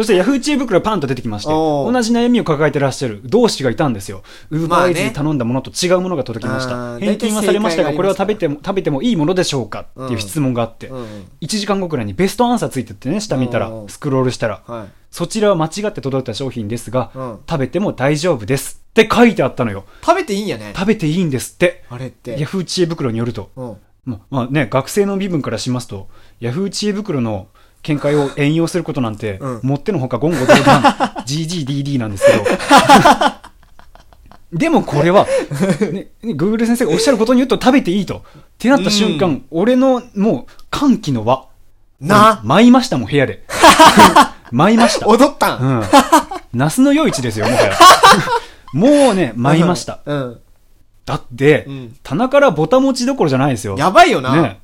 そして Yahoo 知恵袋パンと出てきまして、同じ悩みを抱えてらっしゃる同志がいたんですよ。ま Uber あ Eats ねに頼んだものと違うものが届きました。返金はされましたが、これは食べても、食べてもいいものでしょうかっていう質問があって、うん。1時間後くらいにベストアンサーついてってね、下見たらスクロールしたら、はい。そちらは間違って届いた商品ですが、うん食べても大丈夫ですって書いてあったのよ。食べていいんやね。食べていいんですって。あれって。Yahoo 知恵袋によると。うん。ままあね、学生の身分からしますと、ヤフー知恵袋の見解を援用することなんて、うんもってのほか言語道断、GGDD なんですけど。でもこれは、ね、Google 先生がおっしゃることによると食べていいと。ってなった瞬間、う俺のもう歓喜の輪。な舞いましたもん、部屋で。舞いました。踊ったんうん。那須の夜市ですよ、もはや。もうね、舞いました。うん。だって、うん棚からボタ持ちどころじゃないですよ。やばいよな。ね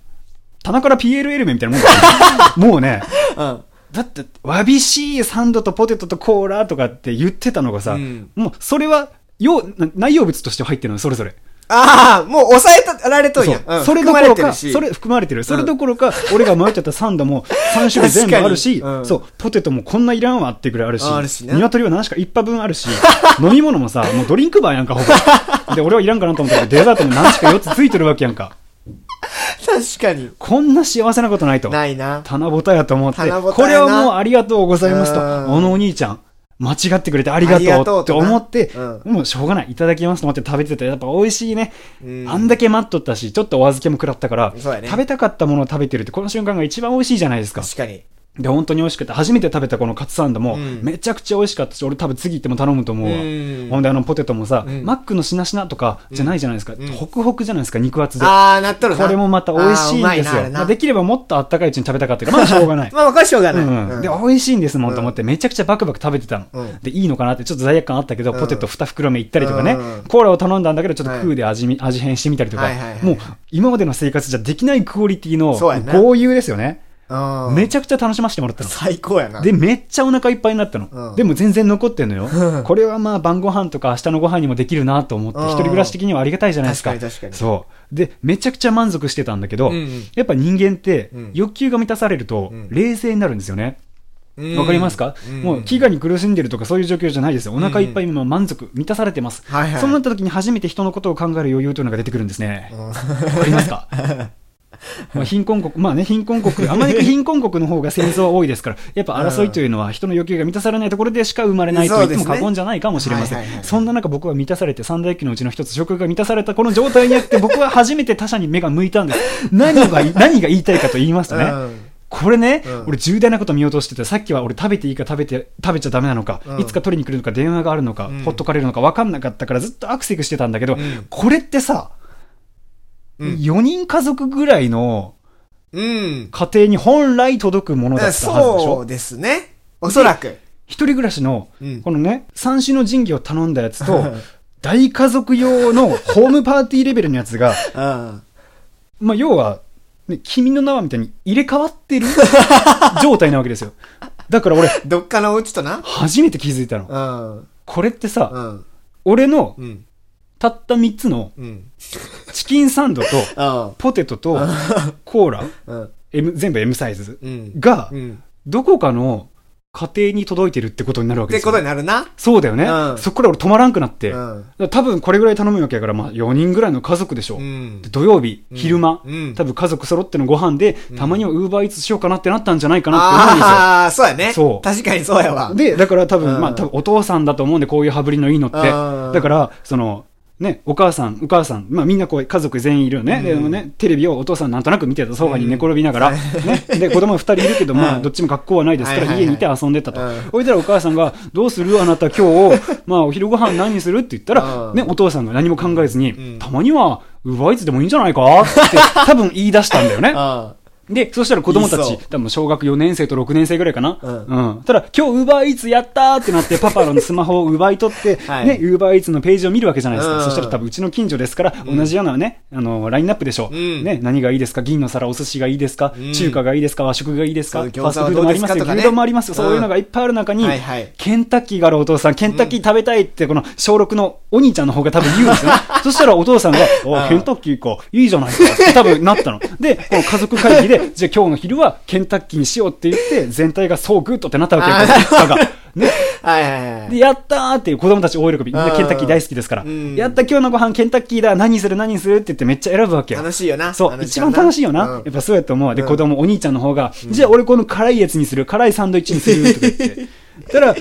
棚から PLL みたいなもん [LAUGHS] もうね、うん。だって、わびしいサンドとポテトとコーラとかって言ってたのがさ、うんもうそれは、よな内容物として入ってるの、それぞれ。ああ、もう抑えられとんや。それどころか、それ含まれてる。それどころか、俺が迷っちゃったサンドも3種類全部あるし、そう、ポテトもこんないらんわってぐらいあるし、鶏は何しか一杯分あるし、[LAUGHS] 飲み物もさ、もうドリンクバーやんか、ほぼ。で、俺はいらんかなと思ったけど、デザートも何しか4つついてるわけやんか。[LAUGHS] 確かに。こんな幸せなことないと。ないな。棚ぼたやと思って、これはもうありがとうございますと、うんあのお兄ちゃん、間違ってくれてありがとうって思って、うもうしょうがない、いただきますと思って食べてて、やっぱ美味しいね。うんあんだけ待っとったし、ちょっとお預けも食らったから、ね食べたかったものを食べてるって、この瞬間が一番美味しいじゃないですか。確かに。で、本当に美味しくて、初めて食べたこのカツサンドも、うんめちゃくちゃ美味しかったし、俺多分次行っても頼むと思うわ。うんほんであのポテトもさ、うんマックのしなしなとかじゃないじゃないですか。うんホクホクじゃないですか、肉厚で。ああ、なっとるな。これもまた美味しいんですよ。まあできればもっとあったかいうちに食べたかったけど、まあ [LAUGHS] しょうがない。まあ、これはしょうがない。で、美味しいんですもんと思って、めちゃくちゃバクバク食べてたの。うんで、いいのかなって、ちょっと罪悪感あったけど、うんポテト2袋目行ったりとかね、うんコーラを頼んだんだけど、ちょっと空で味見、味変してみたりとか、もう、今までの生活じゃできないクオリティの豪遊ですよね。うんめちゃくちゃ楽しませてもらったの。最高やな。で、めっちゃお腹いっぱいになったの。うんでも全然残ってんのようん。[LAUGHS] これはまあ晩ご飯とか明日のご飯にもできるなと思って、うん一人暮らし的にはありがたいじゃないですか。確かに確かにそう。で、めちゃくちゃ満足してたんだけど、やっぱ人間ってうん欲求が満たされるとうん冷静になるんですよね。うんわかりますか、うんもう飢餓に苦しんでるとかそういう状況じゃないですよ。お腹いっぱい今満足、満たされてます。はいはいそうなった時に初めて人のことを考える余裕というのが出てくるんですね。うんわかりますか？[LAUGHS] まあ貧困国、まあね、貧困国、あまり貧困国の方が戦争は多いですから、[LAUGHS] やっぱ争いというのは人の欲求が満たされないところでしか生まれないと言っても過言じゃないかもしれません。はいはいはいそんな中僕は満たされて三大欲求のうちの一つ、食が満たされたこの状態にあって僕は初めて他者に目が向いたんです。[LAUGHS] 何が、何が言いたいかと言いますとね、うん。これね、うん俺重大なこと見落としてて、さっきは俺食べていいか食べて、食べちゃダメなのか、うん。いつか取りに来るのか、電話があるのか、うん。ほっとかれるのか分かんなかったからずっとアクセクしてたんだけど、うん。これってさ、うん4人家族ぐらいのうん。家庭に本来届くものだったはずでしょ？そうですね。おそらく。一人暮らしのうん、このね、三種の神器を頼んだやつと、大家族用のホームパーティーレベルのやつが、[LAUGHS] うん。まあ、要は、ね、君の名はみたいに入れ替わってる [LAUGHS] 状態なわけですよ。だから俺、どっかのうちとな。初めて気づいたの。これってさ、うん。俺のうん。たった3つのうん。チキンサンドと [LAUGHS] あポテトとコーラ、あ。[LAUGHS] うん。M 全部 M サイズうん。がう、ん。どこかの家庭に届いてるってことになるわけですよ。ってことになるな。そうだよね。うんそこから俺止まらんくなって。うん。ら多分これぐらい頼むわけやから、まあ4人ぐらいの家族でしょ。うんで。土曜日、うん昼間、うん多分家族揃ってのご飯で、うんたまにはウーバーイーツしようかなってなったんじゃないかなって思うんですよ。ああ、そうやね。そう確かにそうやわ。で、だから多分、うんまあ多分お父さんだと思うんで、こういう羽振りのいいのって。うんだから、その、ね、お母さん、お母さん、まあみんなこう家族全員いるよね。でうん。ね、テレビをお父さんなんとなく見てたソファに寝転びながら、ね。で、子供二人いるけど、[LAUGHS] まあうん。どっちも学校はないですから、家にいて遊んでたと。うん。おいたらお母さんが、どうする？あなた今日、まあお昼ご飯何する？って言ったら、うん。ね、お父さんが何も考えずに、うん。たまには、ウーバーイーツでもいいんじゃないか？って多分言い出したんだよね。あで、そしたら子供たち多分小学4年生と6年生ぐらいかな。うんうん。ただ、今日ウーバーイーツやったーってなって、[LAUGHS] パパのスマホを奪い取って、はいね、ウーバーイーツのページを見るわけじゃないですか。うんそしたら多分うちの近所ですから、同じようなね、あの、ラインナップでしょう。うんね、何がいいですか？銀の皿、お寿司がいいですか、うん中華がいいですか？和食がいいですか？ファストフードもありますよ。牛丼もありますよ。うんそういうのがいっぱいある中に、はいはいケンタッキーがあるお父さん、ケンタッキー食べたいって、この小6のお兄ちゃんの方が多分言うんですよね。[LAUGHS] そしたらお父さんが、おうんケンタッキーか、いいじゃないか多分なったの。で、この家族会議で、じゃあ今日の昼はケンタッキーにしようって言って、全体が so good ってなったわけよ、あー一家が。[LAUGHS] ね。あ。はいはいはい。で、やったーっていう子供たち大喜び。みんなケンタッキー大好きですから。うんやった今日のご飯ケンタッキーだ、何する何するって言ってめっちゃ選ぶわけよ。楽しいよな。そう、一番楽しいよな。やっぱそうやと思う。で、うん子供、お兄ちゃんの方が、じゃあ俺この辛いやつにする、辛いサンドイッチにする、とか言って。[LAUGHS] たら、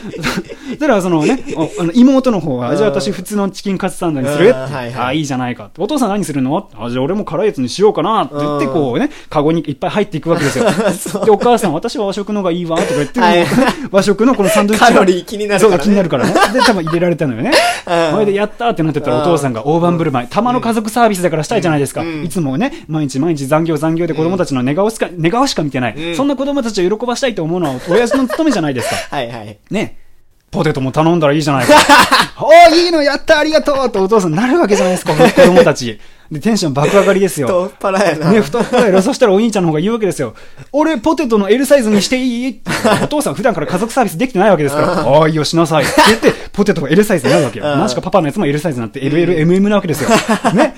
たら、そのね、おあの妹の方が、うんじゃあ私普通のチキンカツサンドにするってうんはいはいあ、いいじゃないかって。お父さん何するの？あ、じゃあ俺も辛いやつにしようかなって言って、うんこうね、カゴにいっぱい入っていくわけですよ。[LAUGHS] で、お母さん、私は和食のがいいわ、とか言って、は [LAUGHS] い和食のこのサンドイッチがカロリー気になるからねそう、気になるからね。で、多分入れられたのよね。うんそれで、やったーってなってたら、お父さんが大盤振る舞い。たまの家族サービスだからしたいじゃないですか。うんいつもね、毎日毎日残業残業で子供たちの寝顔しか、寝顔しか見てない。うんそんな子供たちを喜ばしたいと思うのは、親父の務めじゃないですか。[LAUGHS] はいはい。ね。ポテトも頼んだらいいじゃないか。[LAUGHS] おー、いいのやったありがとうってお父さんなるわけじゃないですか、子供たち。で、テンション爆上がりですよ。太っ腹やな。ね、太っ腹やろ。そしたらお兄ちゃんの方が言うわけですよ。俺、ポテトの L サイズにしていい？ってお父さん普段から家族サービスできてないわけですから、あ [LAUGHS] あ、いいよ、しなさい。って言って、ポテトが L サイズになるわけよ。うんなしかパパのやつも L サイズになって、LL、MM なわけですよ。[LAUGHS] ね。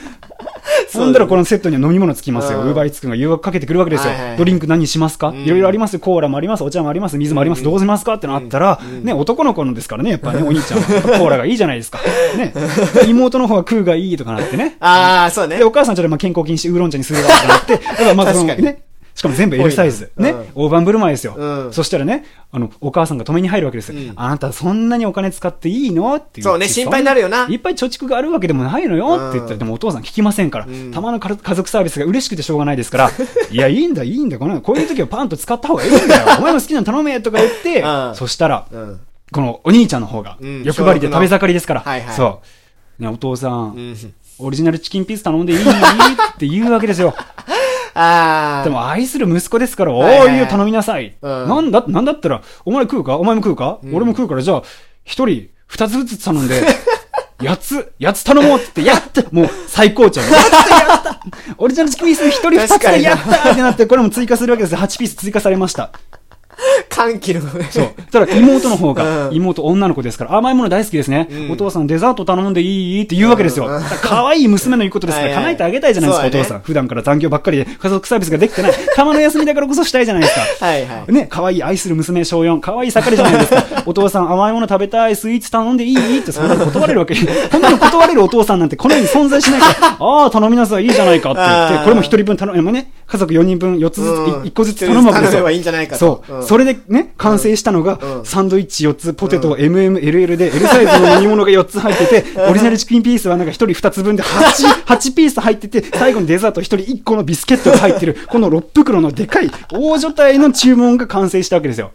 そんだらこのセットには飲み物つきますよ。うんウーバーイーツくんが誘惑かけてくるわけですよ。ドリンク何しますか？んいろいろあります。コーラもあります。お茶もあります。水もあります。どうしますか？ってなったら、ね、男の子のですからね、やっぱね、お兄ちゃんは。コーラがいいじゃないですか。ね。[LAUGHS] 妹の方は空がいいとかなってね。ああ、そうねで、。お母さんちょっとまあ健康禁止ウーロン茶にするわってなって、だからまずその確かにね、しかも全部 L サイズ。ね？大盤振る舞いですよ。うんそしたらね、あの、お母さんが止めに入るわけですよ。うんあなたそんなにお金使っていいの？って言そうね心配になるよないっぱい貯蓄があるわけでもないのよって言ったら、うんでもお父さん聞きませんから、うんたまの家家族サービスが嬉しくてしょうがないですから、いや、いいんだ、いいんだ、このこういう時はパンと使った方がいいんだよ。お前も好きなの頼めとか言って、うんそしたら、うん。このお兄ちゃんの方がうん、欲張りで食べ盛りですから、そう。ね、お父さん。オリジナルチキンピース頼んでいい？って言うわけですよ。ああ。でも愛する息子ですから、おーいいよ頼みなさい。うんなんだ、なんだったら、お前食うか？お前も食うか、うん俺も食うから、じゃあ、一人二つずつ頼んで、[LAUGHS] 八つ、八つ頼もうって言って、やったもう最高潮。やったやったオリジナルチキンピース一人二つでやったってなって、これも追加するわけですよ。8ピース追加されました。[LAUGHS] 歓喜の。そう。ただ妹の方が、[LAUGHS] うん妹女の子ですから、甘いもの大好きですね。うんお父さんデザート頼んでいい？って言うわけですよ。可愛い娘の言うことですから、叶えてあげたいじゃないですか、お父さん。普段から残業ばっかりで家族サービスができてない。たまの休みだからこそしたいじゃないですか。はいはい。ね、可愛い愛する娘小4、可愛い盛りじゃないですか。[LAUGHS] お父さん甘いもの食べたい、スイーツ頼んでいい？ってそんなの断れるわけ。こんなの断れるお父さんなんてこの世に存在しないから、ああ、頼みなさい、いいじゃないかって言って、これも一人分頼む、ね、家族4人分4つずつ、うん1個ずつ頼むわけですよ。頼めばいいんじゃないかそと。う。ん。それでね、完成したのが、うん。サンドイッチ4つ、ポテト MMLL で、L サイズの飲み物が4つ入ってて、オリジナルチキンピースはなんか1人2つ分で8、8 [LAUGHS] ピース入ってて、最後にデザート1人1個のビスケットが入ってる、この6袋のでかい大所帯の注文が完成したわけですよ。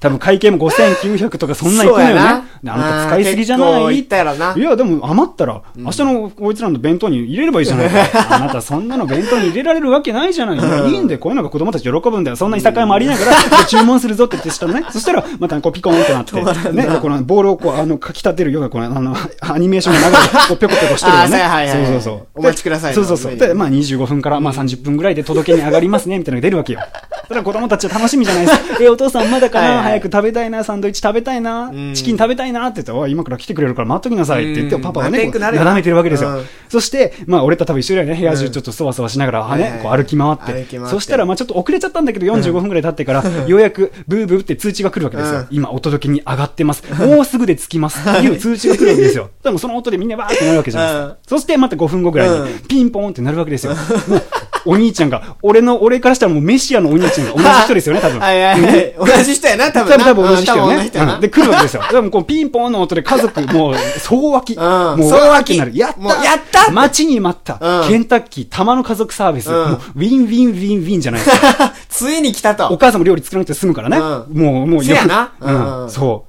多分会計も5900とかそんなんいくのよね。あなた使いすぎじゃない？いったやでも余ったら、明日のこいつらの弁当に入れればいいじゃないか。[LAUGHS] あなたそんなの弁当に入れられるわけないじゃない。いや、いいんで、こういうのが子供たち喜ぶんだよ。そんないさかいもありながら、で [LAUGHS] 注文するぞって言ってしたのね。そしたら、またこうピコーンってなって、[LAUGHS] ね、でこのボールをこう、あの、かき立てるような、この、あの、アニメーションが流れて、こう、ぴょこぴょこしてるよね。そうそうそう。お待ちくださいそうそうそう。で、まあ25分から、まあ30分ぐらいで届けに上がりますね、みたいなのが出るわけよ。ただ子供たちは楽しみじゃないですか。[LAUGHS] え、お父さんまだかな、はいはい早く食べたいな、サンドイッチ食べたいな、うんチキン食べたいなって言って、おい、今から来てくれるから待っときなさいって言って、うんパパはね、なだめてるわけですよ。うんそして、まあ、俺と多分一緒だよね、部屋中ちょっとそわそわしながら、ね、こう歩き回って。そしたら、まあ、ちょっと遅れちゃったんだけど、45分ぐらい経ってから、ようやく、ブーブーって通知が来るわけですよ。うん今、お届けに上がってます。もうすぐで着きます。っていう [LAUGHS] 通知が来るわけですよ。でも、その音でみんなわーってなるわけじゃないですか。うんそして、また5分後ぐらいにうん、ピンポンってなるわけですよ。お兄ちゃんが、俺の、俺からしたらもうメシアのお兄ちゃんが同じ人ですよね、多分。はいはいはい。同じ人やな、多分な。多分多分同じ人よねで、来るわけですよ。でもこうピンポンの音で家族、もう、総湧き。んもう、総湧きわーってなる。やったもうやった待ちに待った。うんケンタッキー、たまの家族サービス。うんもう、ウィンウィンウィンウィンじゃないですか。[LAUGHS] ついに来たと。お母さんも料理作らなくて済むからね。うもう、もう、せやなうん、そう。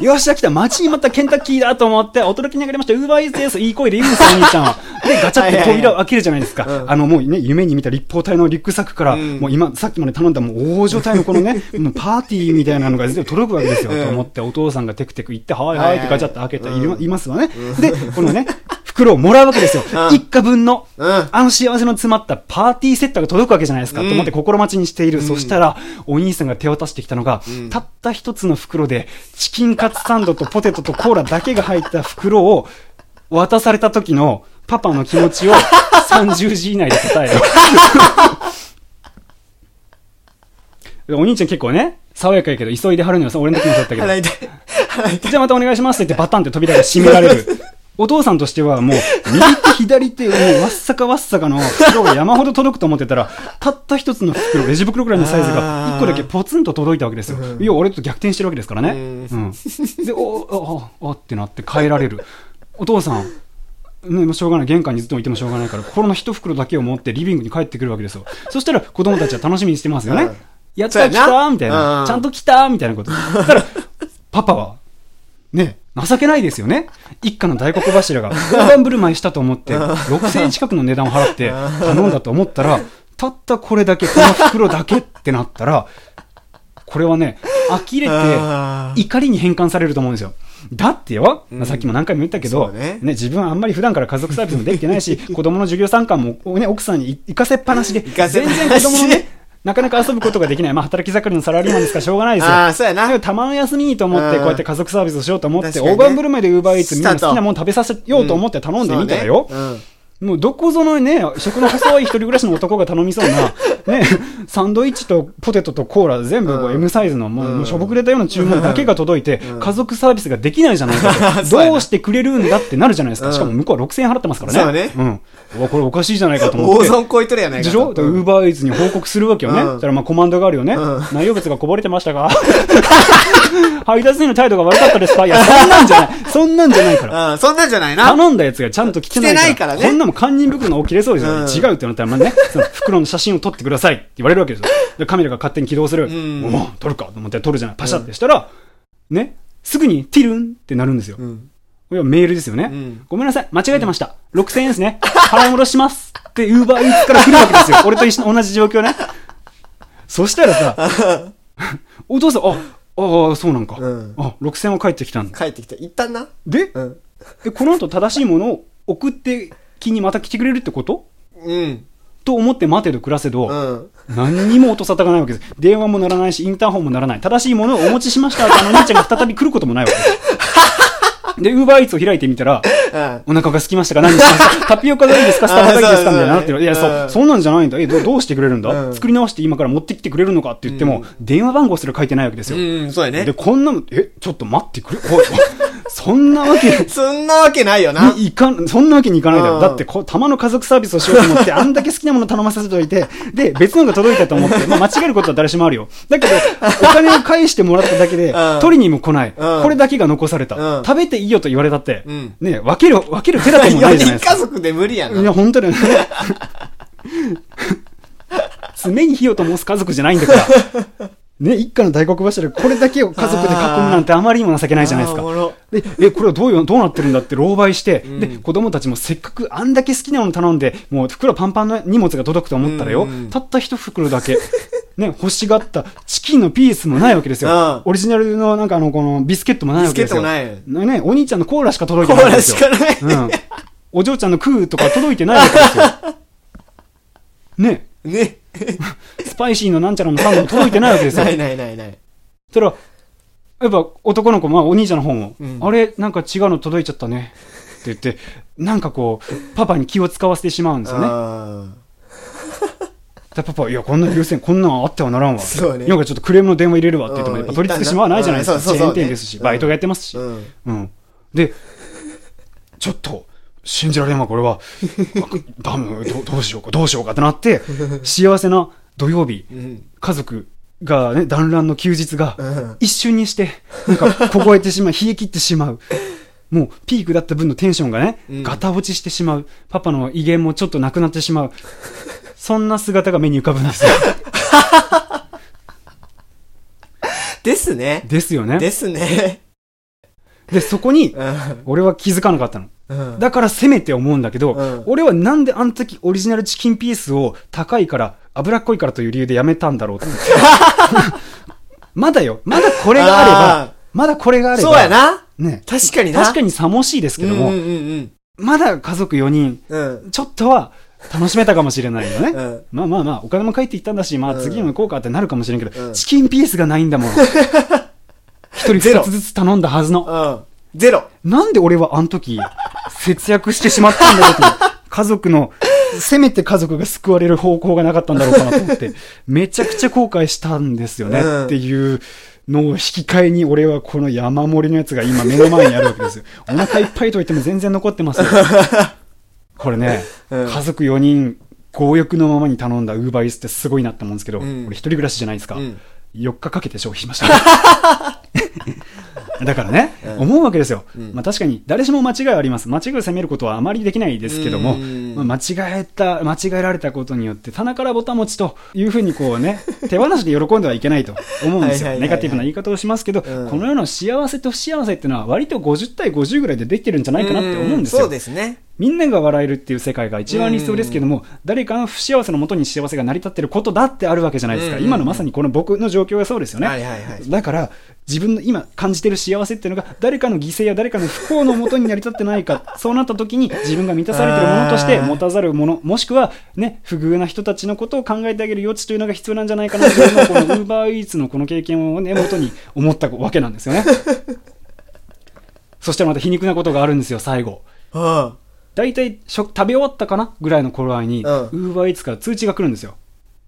よっしゃ、来た。待ちに待ったケンタッキーだと思って、お届けに上がりました。ウーバーイーツです。いい声で言うんですよ、お兄ちゃんは。で、ガチャって扉を開けるじゃないですか。うんあの、もうね、夢に見た立方体のリュックサックから、うんもう今、さっきまで頼んだもう大所帯のこのね、[LAUGHS] もうパーティーみたいなのが全部届くわけですよ。うんと思って、お父さんがテクテク行って、はいはいってガチャって開けて、いますわね。で、このね、[LAUGHS] 袋をもらうわけですよ。[LAUGHS] うん一家分の、うんあの幸せの詰まったパーティーセットが届くわけじゃないですか。うんと思って心待ちにしている。うんそしたら、お兄さんが手渡してきたのが、うんたった一つの袋で、チキンカツサンドとポテトとコーラだけが入った袋を渡された時のパパの気持ちを [LAUGHS] 30字以内で答えよ。[LAUGHS] お兄ちゃん結構ね、爽やかやけど急いではるのよ。俺の時もそうだったけど。じゃあまたお願いしますって言ってバタンって扉が閉められる。お父さんとしてはもう、[LAUGHS] 右手左手、もうわっさかわっさかの袋が山ほど届くと思ってたら、たった一つの袋、レジ袋ぐらいのサイズが、一個だけポツンと届いたわけですよ。うんいや、俺と逆転してるわけですからね。[LAUGHS] で、お、お、お、おってなって帰られる。お父さん、ね、もうしょうがない。玄関にずっといてもしょうがないから、この一袋だけを持ってリビングに帰ってくるわけですよ。そしたら子供たちは楽しみにしてますよね。うんやった、来たみたいな、うんちゃんと来たみたいなこと。だから、パパは、ね、情けないですよね。一家の大黒柱が大盤振る舞いしたと思って、6000円近くの値段を払って頼んだと思ったら、たったこれだけ、この袋だけってなったら、これはね、呆れて、怒りに変換されると思うんですよ。だってよ、まあさっきも何回も言ったけど、そうね。自分はあんまり普段から家族サービスもできてないし、[LAUGHS] 子供の授業参観も、ね、奥さんに行かせっぱなしで、全然子供のね、なかなか遊ぶことができない。まあ、働き盛りのサラリーマンですからしょうがないですよ。あーそうやなたまの休みにと思って、うんこうやって家族サービスをしようと思って、大盤振る舞いでウーバーイーツみんな好きなもの食べさせようと思って頼んでみたらよ。もうどこぞのね、食の細い一人暮らしの男が頼みそうな、ね、[LAUGHS] サンドイッチとポテトとコーラ全部こううん M サイズの、もうしょぼくれたような注文だけが届いてうん、家族サービスができないじゃないかと。[LAUGHS] そうやなどうしてくれるんだってなるじゃないですか。うんしかも向こうは6000円払ってますからね。そうねうん。うわこれおかしいじゃないかと思って。大損こいとるやないかと。でしょ？ウうんーバーイーツに報告するわけよね。うんそしたらまあコマンドがあるよね。うん内容物がこぼれてましたか？[LAUGHS] 配達員の態度が悪かったですか？いや、そんなんじゃない。そんなんじゃないから。うん、そんなんじゃないな。頼んだやつがちゃんと来てないから。からねこんなもん堪忍袋の大切れそうですよ、うん違うってなったら、まあね、その袋の写真を撮ってくださいって言われるわけですよ。で、カメラが勝手に起動する。んもう、撮るかと思って撮るじゃない。パシャってしたら、ね、すぐにティルンってなるんですよ。うん。これはメールですよね。うんごめんなさい、間違えてました。6000円ですね。払い戻します。って、ウーバーイーツから来るわけですよ。[LAUGHS] 俺と一緒同じ状況ね。そしたらさ、[LAUGHS] お父さん、あ、ああ、そうなんか。うんあ、6000円は返ってきたんだ。帰ってきた。一旦な。で、うん。えこの後正しいものを送って気にまた来てくれるってこと？うん。と思って待てど暮らせど、うん。何にも音沙汰がないわけです。電話も鳴らないし、インターホンも鳴らない。正しいものをお持ちしましたってあの兄ちゃんが再び来ることもないわけです。で、ウーバーイーツを開いてみたら、[LAUGHS] うん。お腹が空きましたか？何しますか？[LAUGHS] タピオカがいいですか？スタバがいいですか？みたいになってる。いや、そうそんなんじゃないんだ。え、どどうしてくれるんだ、うん作り直して今から持ってきてくれるのかって言っても、電話番号すら書いてないわけですよ。うん、そうやねで、。こんなの、え、ちょっと待ってくれ？[LAUGHS] そんなわけ、そんなわけないよな。にいかん、そんなわけにいかないだろ。うんだってこまの家族サービスをしようと思って、あんだけ好きなもの頼ませておいて、で、別のが届いたと思って、まあ間違えることは誰しもあるよ。だけど、お金を返してもらっただけでうん、取りにも来ない。うんこれだけが残された。うん食べていいよと言われたって、うんね、分ける、分ける手だともない4じゃないですか。[LAUGHS] 人家族で無理やな。いや、本当だよね。[LAUGHS] 常に火を灯す家族じゃないんだから。ね、一家の大黒柱、これだけを家族で囲むなんてあまりにも情けないじゃないですか。で、え、これはどういう、どうなってるんだって狼狽して、んで、子供たちもせっかくあんだけ好きなもの頼んで、もう袋パンパンの荷物が届くと思ったらよ、うんたった一袋だけ、ね、欲しがったチキンのピースもないわけですよ。うんオリジナルのなんかあの、このビスケットもないわけですよ。ビスケットもね、お兄ちゃんのコーラしか届いコーラてないわけですよ。しかない。うん。お嬢ちゃんのクーとか届いてないわけですよ。[LAUGHS] ね。ね。スパイシーのなんちゃらのサンドも届いてないわけですよ。ないないないない。そしたら、やっぱ男の子、まあお兄ちゃんの方も、うんあれ、なんか違うの届いちゃったね。って言って、なんかこう、パパに気を使わせてしまうんですよね。パパ、いや、こんな優先、こんなんあってはならんわ。そうねなんかちょっとクレームの電話入れるわって言っても、うんやっぱ取り付く島はないじゃないですか。チェーン店ですし、ねバイトがやってますし。ーうん。うん。で、ちょっと、信じられんわ、これは。あダムど、どうしようか、どうしようかってなって、幸せな土曜日、うん。家族がね、団らんの休日が、うん。一瞬にして、なんか、凍えてしまう、[LAUGHS] 冷え切ってしまう。もう、ピークだった分のテンションがね、うんガタ落ちしてしまう。パパの威厳もちょっとなくなってしまう。そんな姿が目に浮かぶんですよ。[LAUGHS] ですね。ですよね。ですね。で、そこに、うん。俺は気づかなかったの。うん。だからせめて思うんだけど、うん俺はなんであの時オリジナルチキンピースを高いから、脂っこいからという理由でやめたんだろうって。[LAUGHS] まだよ。まだこれがあればあ、まだこれがあれば。そうや。な。ね。確かにな。確かにさもしいですけども、うんうんまだ家族4人、うん。うん。ちょっとは楽しめたかもしれないよね。うん。まあまあまあ、お金も返っていったんだし、まあうん次も行こうかってなるかもしれんけど、うんチキンピースがないんだもん。[LAUGHS] 一人二つずつ頼んだはずの。うん。ゼロ。なんで俺はあの時、節約してしまったんだろうと。[LAUGHS] 家族の、せめて家族が救われる方向がなかったんだろうかなと思って、めちゃくちゃ後悔したんですよね、うんっていうのを引き換えに俺はこの山盛りのやつが今目の前にあるわけですよ。お腹いっぱいと言っても全然残ってますよ。[LAUGHS] これね、うん家族4人、強欲のままに頼んだウーバーイーツってすごいなって思うんですけど、うん俺一人暮らしじゃないですか。うん。4日かけて消費しました。[LAUGHS] [LAUGHS] だからね、うん思うわけですよ。うんまあ確かに誰しも間違いはあります。間違いを責めることはあまりできないですけども、うんまあ、間違えた、間違えられたことによって棚からぼたもちというふうにこうね、[LAUGHS] 手放しで喜んではいけないと思うんですよ。ネガティブな言い方をしますけど、うんこの世の幸せと不幸せっていうのは割と50対50ぐらいでできてるんじゃないかなって思うんですよ。そうですね。みんなが笑えるっていう世界が一番理想ですけども、誰かの不幸せのもとに幸せが成り立ってることだってあるわけじゃないですか。うん今のまさにこの僕の状況がそうですよね。はいはいはい。だから、自分の今感じてる幸せっていうのが、誰かの犠牲や誰かの不幸のもとに成り立ってないか、[LAUGHS] そうなった時に自分が満たされてるものとして持たざるもの、もしくはね、不遇な人たちのことを考えてあげる余地というのが必要なんじゃないかなというのを、この UberEats のこの経験をね、[LAUGHS] 元に思ったわけなんですよね。そしたらまた皮肉なことがあるんですよ、最後。うん。大体食食べ終わったかな？ぐらいの頃合いに、うん UberEats から通知が来るんですよ。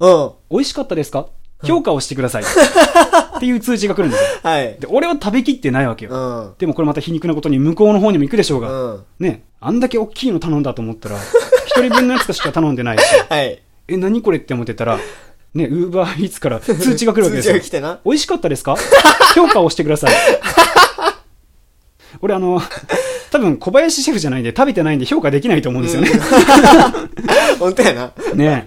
うん。美味しかったですか？評価をしてください。[LAUGHS] っていう通知が来るんですよ。はい。で、俺は食べきってないわけよ。うん。でもこれまた皮肉なことに向こうの方にも行くでしょうが。うん。ね、あんだけ大きいの頼んだと思ったら、[LAUGHS] 一人分のやつしか頼んでないし、はい。え、何これって思ってたら、ね、ウーバーイーツから通知が来るわけですよ [LAUGHS] 通知が来。てな。美味しかったですか？[LAUGHS] 評価をしてください。俺あの、多分小林シェフじゃないんで食べてないんで評価できないと思うんですよね。本当やな。ね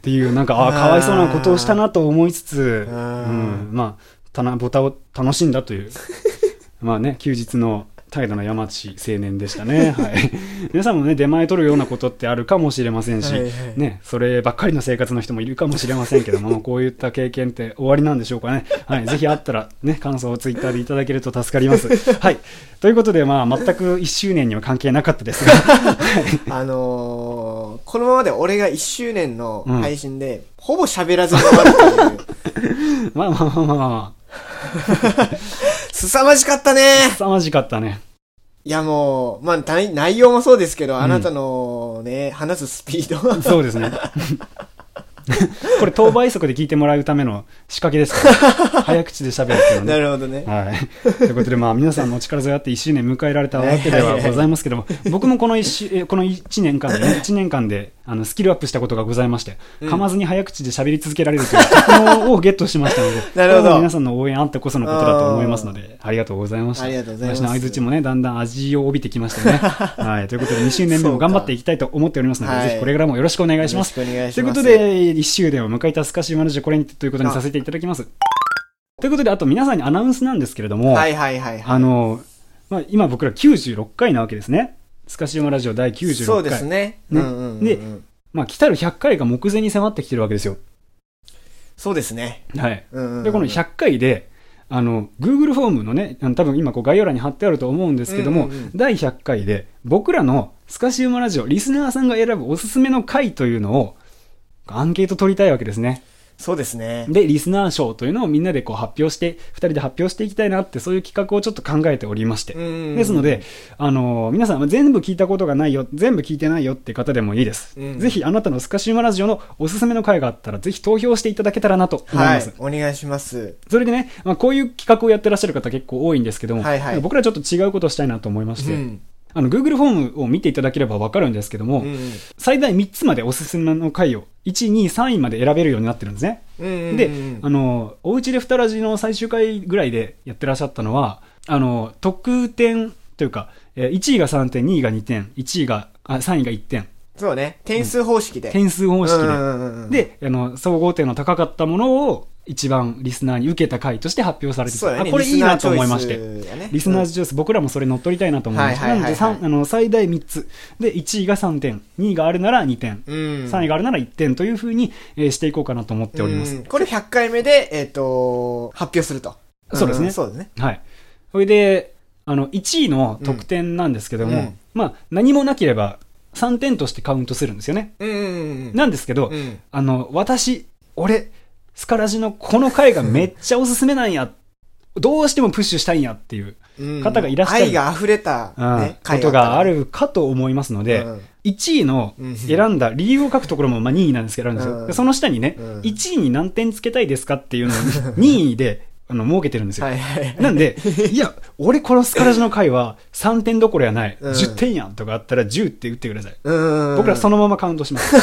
っていう、なんか、ああ、かわいそうなことをしたなと思いつつ、うん、まあ、たな、ボタを楽しんだという、[LAUGHS] まあね、休日の態度の山地青年でしたね。[LAUGHS] はい。皆さんもね、出前取るようなことってあるかもしれませんし、はいはいね、そればっかりの生活の人もいるかもしれませんけども、[LAUGHS] こういった経験って終わりなんでしょうかね。はい。ぜひあったら、ね、感想をツイッターでいただけると助かります。[LAUGHS] はい。ということで、まあ、全く1周年には関係なかったですが、あのー、このままで俺が1周年のうん配信で、ほぼ喋らずに終わるという。まあまあまあまあま凄まじかったねあ、凄まじかったね。いやもう、まあ内内容もそうですけど、あなたのね、話すスピード。そうですね。これ、当倍速で聞いてもらうための仕掛けですから、[LAUGHS] 早口で喋るっていうのなね。るほどね。はい。ということで、まあ、皆さんのお力添えあって1周年迎えられたわけではございますけども、僕もこの1週、えこの1年間でね、1年間で、あの、スキルアップしたことがございまして、うん噛まずに早口で喋り続けられるという [LAUGHS] 特能をゲットしましたので、[LAUGHS] なるほど皆さんの応援あってこそのことだと思いますので、ありがとうございました。ありがとうございます私の相槌もね、だんだん味を帯びてきましたね。[LAUGHS] はい。ということで、2周年目も頑張っていきたいと思っておりますので、ぜひこれからもよろしくお願いします。よろしくお願いします。ということ、で、1周年を迎えたスカシウマラジオこれにてということにさせていただきます。ということで、あと皆さんにアナウンスなんですけれども、はいはいはいはい。あの、まあ、今僕ら96回なわけですね。スカシウマラジオ第96回。そうですね。ねうんうんうんうんでまあ、来たる100回が目前に迫ってきてるわけですよ。そうですね。はい。うんうんうんで、この100回で、あの、Google フォームのね、多分今こう概要欄に貼ってあると思うんですけども、うんうんうん第100回で僕らのスカシウマラジオ、リスナーさんが選ぶおすすめの回というのをアンケート取りたいわけですね。そうですね。で、リスナー賞というのをみんなでこう発表して、二人で発表していきたいなって、そういう企画をちょっと考えておりまして。うんですので、あのー皆さん、全部聞いたことがないよ、全部聞いてないよって方でもいいです。うんぜひ、あなたのスカシウマラジオのおすすめの回があったら、ぜひ投票していただけたらなと思います。はい。お願いします。それでね、まあ、こういう企画をやってらっしゃる方結構多いんですけども、はいはい僕らちょっと違うことをしたいなと思いまして、うん。あの、Google フォームを見ていただければわかるんですけども、うん最大3つまでおすすめの回を、1、2、3位まで選べるようになってるんですね。うんうんうん。で、あの、おうちで二ラジの最終回ぐらいでやってらっしゃったのは、あの、得点というか、えー1位が3点、2位が2点、1位が、あ、3位が1点、そうね。点数方式で。点数方式うんうんうんうんで。で、あの、総合点の高かったものを一番リスナーに受けた回として発表されてて、そうだね。あ、これいいなと思いまして。リスナーズジュース、僕らもそれ乗っ取りたいなと思いました。なので、三あの、最大3つ。で、1位が3点、2位があるなら2点、うん。3位があるなら1点というふうに、えーしていこうかなと思っております。うんこれ100回目で、えっ、と、発表すると。そうですねんそうですね。はい。それで、あの、1位の得点なんですけども、うんまあ、何もなければ3点としてカウントするんですよね。うんうんうん。なんですけど、うん。あの、私、俺、スカラジのこの回がめっちゃおすすめなんや、[LAUGHS] どうしてもプッシュしたいんやっていう、うん。方がいらっしゃる。愛が溢れた、うんね、ことがある。るかと思いますので、うん。1位のうん。選んだ理由を書くところもまあ2位なんですけどあるんですよ。うん。でその下にね、うん。1位に何点つけたいですかっていうのを2位であの設けてるんですよ。はいはい。なんで、[LAUGHS] いや、俺このスカラジの回は3点どころやない。うん10点やんとかあったら10って打ってください。うん。僕らそのままカウントします。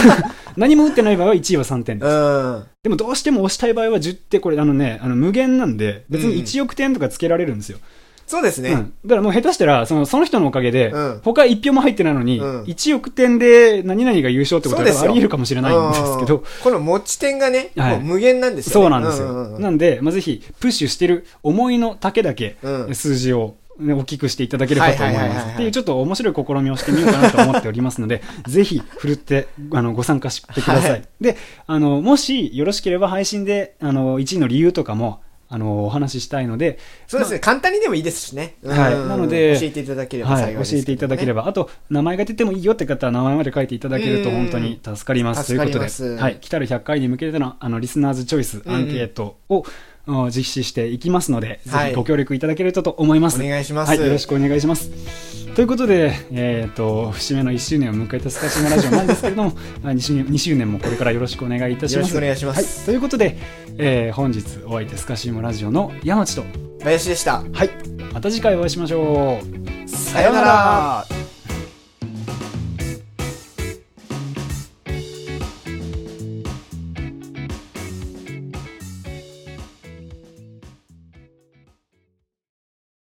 [LAUGHS] 何も打ってない場合は1位は3点です。うん。でもどうしても押したい場合は10ってこれあのね、あの無限なんで、別に1億点とかつけられるんですよ。そうですね。うん。だからもう下手したら、そのその人のおかげでうん、他1票も入ってないのに、うん1億点で何々が優勝ってことはあり得るかもしれないんですけど、[LAUGHS] うんこの持ち点がね、はい無限なんですよ、ね。そうなんですよ。ううなんで、まあ、ぜひ、プッシュしてる思いの丈だけ、うん数字を、ね、大きくしていただければと思います。っていう、ちょっと面白い試みをしてみようかなと思っておりますので、[LAUGHS] ぜひ、ふるって、あの、ご参加してください。はいで、あの、もし、よろしければ配信で、あの、1位の理由とかも、あの、お話ししたいので、そうですね、簡単にでもいいですしね。はい。うん。なので教えていただければはい、教えていただければ。ば、あと、名前が出てもいいよって方は名前まで書いていただけるとうん本当に助かります。ということで、はい、来たる100回に向けての、あの、リスナーズチョイスアンケートを、うん実施していきますので、はいぜひご協力いただけるとと思います。お願いしますはい、よろしくお願いします。ということで、えっ、と、節目の1周年を迎えたスカシマラジオなんですけれども、まあ2周年 ,2 周年もこれからよろしくお願いいたします。よろしくお願いしますはい、ということで、えー本日お相手スカシウマラジオの山地と、林でした。はい、また次回お会いしましょう。さよなら。